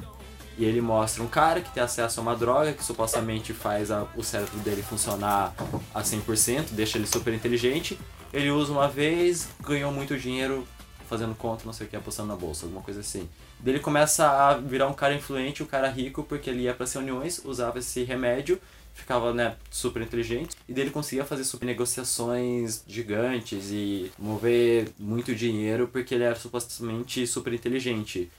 E ele mostra um cara que tem acesso a uma droga que supostamente faz a- o cérebro dele funcionar a 100%, deixa ele super inteligente. Ele usa uma vez, ganhou muito dinheiro fazendo conta, não sei o que, apostando na bolsa, alguma coisa assim. Daí ele começa a virar um cara influente, um cara rico, porque ele ia para reuniões, usava esse remédio, ficava né, super inteligente, e daí ele conseguia fazer super negociações gigantes e mover muito dinheiro porque ele era supostamente super inteligente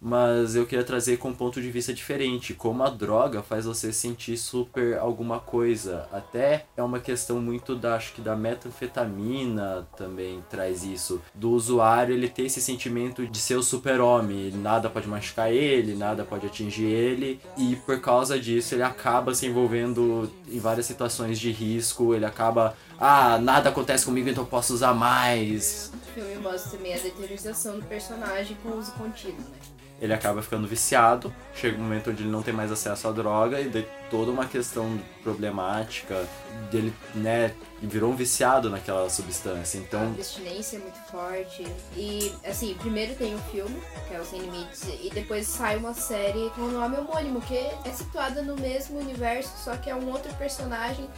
mas eu queria trazer com um ponto de vista diferente, como a droga faz você sentir super alguma coisa. Até é uma questão muito da, acho que da metanfetamina também traz isso, do usuário ele ter esse sentimento de ser o super-homem, nada pode machucar ele, nada pode atingir ele, e por causa disso ele acaba se envolvendo em várias situações de risco, ele acaba, ah, nada acontece comigo, então posso usar mais, O filme mostra também a deterioração do personagem com o uso contínuo, né? Ele acaba ficando viciado, chega um momento onde ele não tem mais acesso à droga e daí toda uma questão problemática dele, né, virou um viciado naquela substância. A Então, abstinência é muito forte. E, assim, primeiro tem o filme, que é o Sem Limites, e depois sai uma série com o nome homônimo, que é situada no mesmo universo, só que é um outro personagem,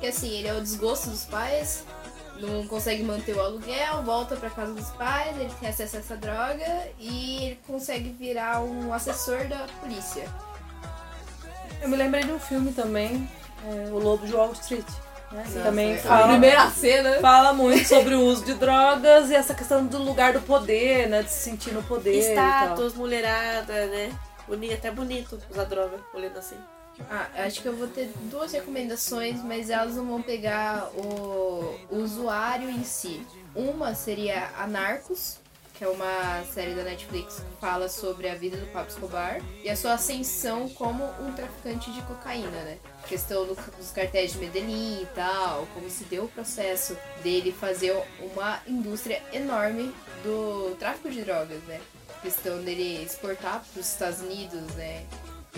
que, assim, ele é o desgosto dos pais, não consegue manter o aluguel, volta pra casa dos pais, ele tem acesso a essa droga e ele consegue virar um assessor da polícia. Eu me lembrei de um filme também, é, O Lobo de Wall Street. Né? que Nossa, também é a fala, primeira cena. fala muito sobre o uso de drogas e essa questão do lugar do poder, né? De se sentir no poder. e tal. Status, mulherada, né? Bonito, até bonito usar droga, olhando assim. Ah, acho que eu vou ter duas recomendações, mas elas não vão pegar o, o usuário em si. Uma seria a Narcos, que é uma série da Netflix que fala sobre a vida do Pablo Escobar e a sua ascensão como um traficante de cocaína, né? Questão do- dos cartéis de Medellín e tal, como se deu o processo dele fazer uma indústria enorme do tráfico de drogas, né? Questão dele exportar para os Estados Unidos, né?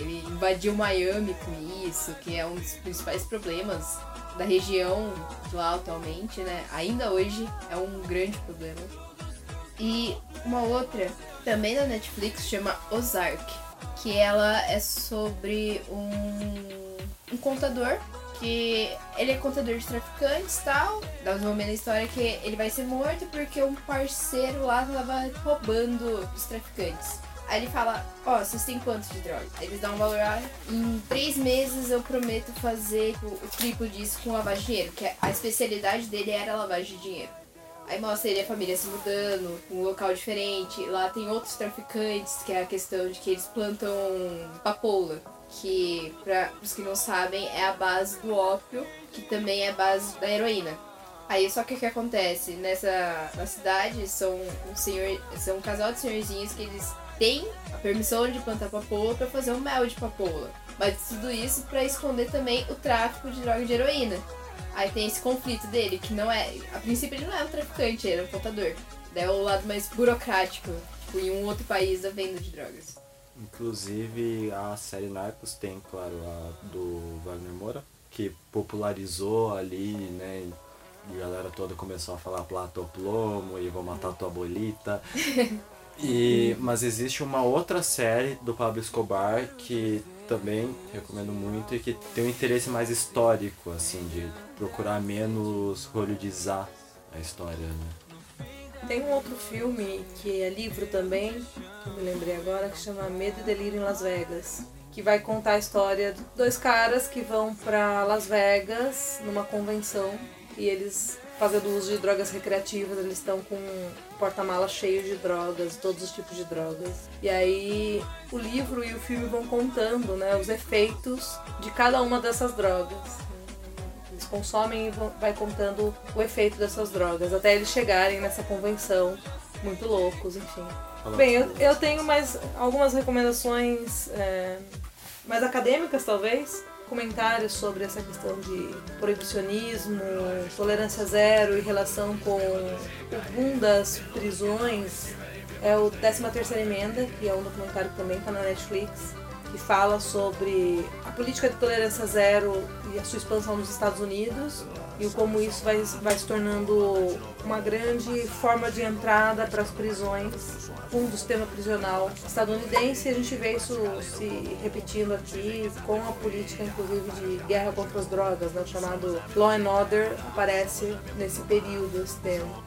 Ele invadiu Miami com isso, que é um dos principais problemas da região lá atualmente, né? Ainda hoje é um grande problema. E uma outra, também da Netflix, chama Ozark, que ela é sobre um, um contador que ele é contador de traficantes e tal. Dá um desenvolvimento da história que ele vai ser morto porque um parceiro lá tava roubando os traficantes. Aí ele fala, ó, vocês têm quanto de droga? Aí Eles dão um valor, ah, em três meses eu prometo fazer o, o triplo disso com lavagem de dinheiro, que a especialidade dele era lavagem de dinheiro. Aí mostra ele e a família se mudando, um local diferente. Lá tem outros traficantes, que é a questão de que eles plantam papoula, que, para os que não sabem, é a base do ópio, que também é a base da heroína. Aí só que o que acontece? Nessa na cidade são um senhor. São um casal de senhorzinhos que eles têm a permissão de plantar papoula para fazer um mel de papoula. Mas tudo isso para esconder também o tráfico de droga de heroína. Aí tem esse conflito dele, que não é. A princípio ele não é um traficante, ele é um contador. Daí é o lado mais burocrático, tipo, em um outro país da venda de drogas. inclusive a série Narcos tem, claro, a do Wagner Moura, que popularizou ali, né? E a galera toda começou a falar plato plomo e vou matar tua bolita. E, mas existe uma outra série do Pablo Escobar que também recomendo muito e que tem um interesse mais histórico, assim, de procurar menos hollywoodizar a história, né? Tem um outro filme que é livro também, que me lembrei agora, que chama Medo e Delírio em Las Vegas. Que vai contar a história de dois caras que vão pra Las Vegas numa convenção e eles fazendo uso de drogas recreativas, eles estão com um porta-mala cheio de drogas, todos os tipos de drogas. E aí o livro e o filme vão contando né, os efeitos de cada uma dessas drogas. Eles consomem e vão, vai contando o efeito dessas drogas, até eles chegarem nessa convenção, muito loucos, enfim. Bem, eu, eu tenho mais algumas recomendações é, mais acadêmicas, talvez. Comentários sobre essa questão de proibicionismo, tolerância zero em relação com o boom das prisões. É o 13ª Emenda, que é um documentário que também está na Netflix, que fala sobre a política de tolerância zero e a sua expansão nos Estados Unidos e como isso vai, vai se tornando uma grande forma de entrada para as prisões, fundo do sistema prisional estadunidense. A gente vê isso se repetindo aqui com a política, inclusive, de guerra contra as drogas, né? chamado Law and Order, aparece nesse período, esse tema.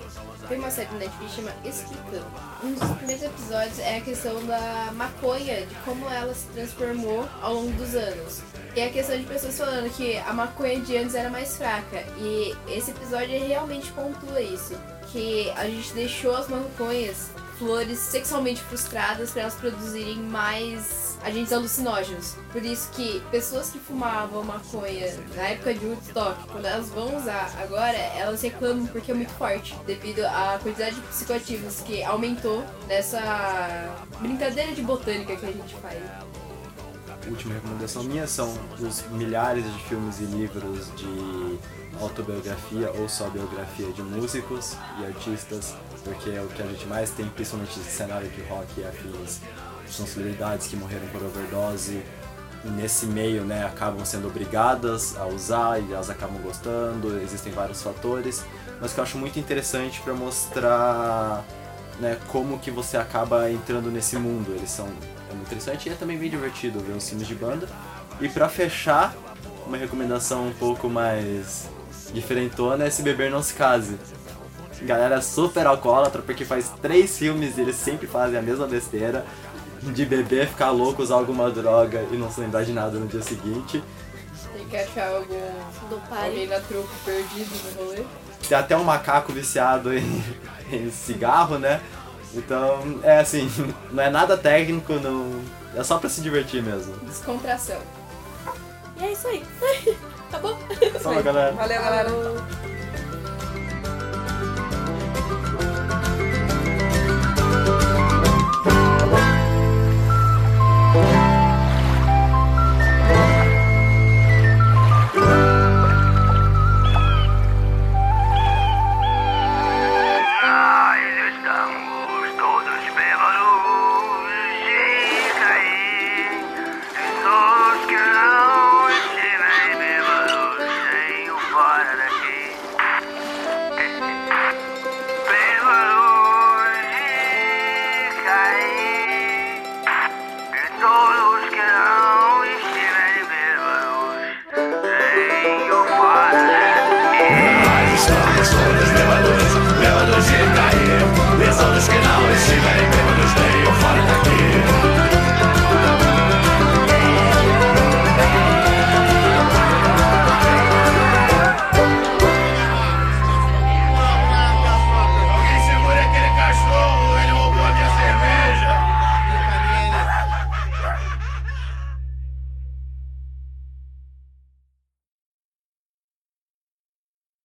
Tem uma série na Netflix chama Explicando. Um dos primeiros episódios é a questão da maconha, de como ela se transformou ao longo dos anos. E a questão de pessoas falando que a maconha de antes era mais fraca. E esse episódio realmente pontua isso. Que a gente deixou as maconhas flores sexualmente frustradas para elas produzirem mais agentes alucinógenos. Por isso que pessoas que fumavam maconha na época de Woodstock, quando elas vão usar agora, elas reclamam porque é muito forte, devido à quantidade de psicoativos que aumentou nessa brincadeira de botânica que a gente faz. Última recomendação minha são os milhares de filmes e livros de autobiografia ou só biografia de músicos e artistas, porque é o que a gente mais tem, principalmente no cenário de rock e afins. São celebridades que morreram por overdose e nesse meio né, acabam sendo obrigadas a usar e elas acabam gostando, existem vários fatores, mas que eu acho muito interessante para mostrar né, como que você acaba entrando nesse mundo. Eles são é muito interessante e é também bem divertido ver os filmes de banda. E pra fechar, uma recomendação um pouco mais diferentona é Se Beber Não Se Case. Galera super alcoólatra, porque faz três filmes e eles sempre fazem a mesma besteira de beber, ficar louco, usar alguma droga e não se lembrar de nada no dia seguinte. Que achar algum Do alguém pai. na truco perdido no rolê. Tem até um macaco viciado em, em cigarro, né? Então, é assim, não é nada técnico, não... é só pra se divertir mesmo. Descontração. E é isso aí. Acabou. Fala, galera. Valeu, galera.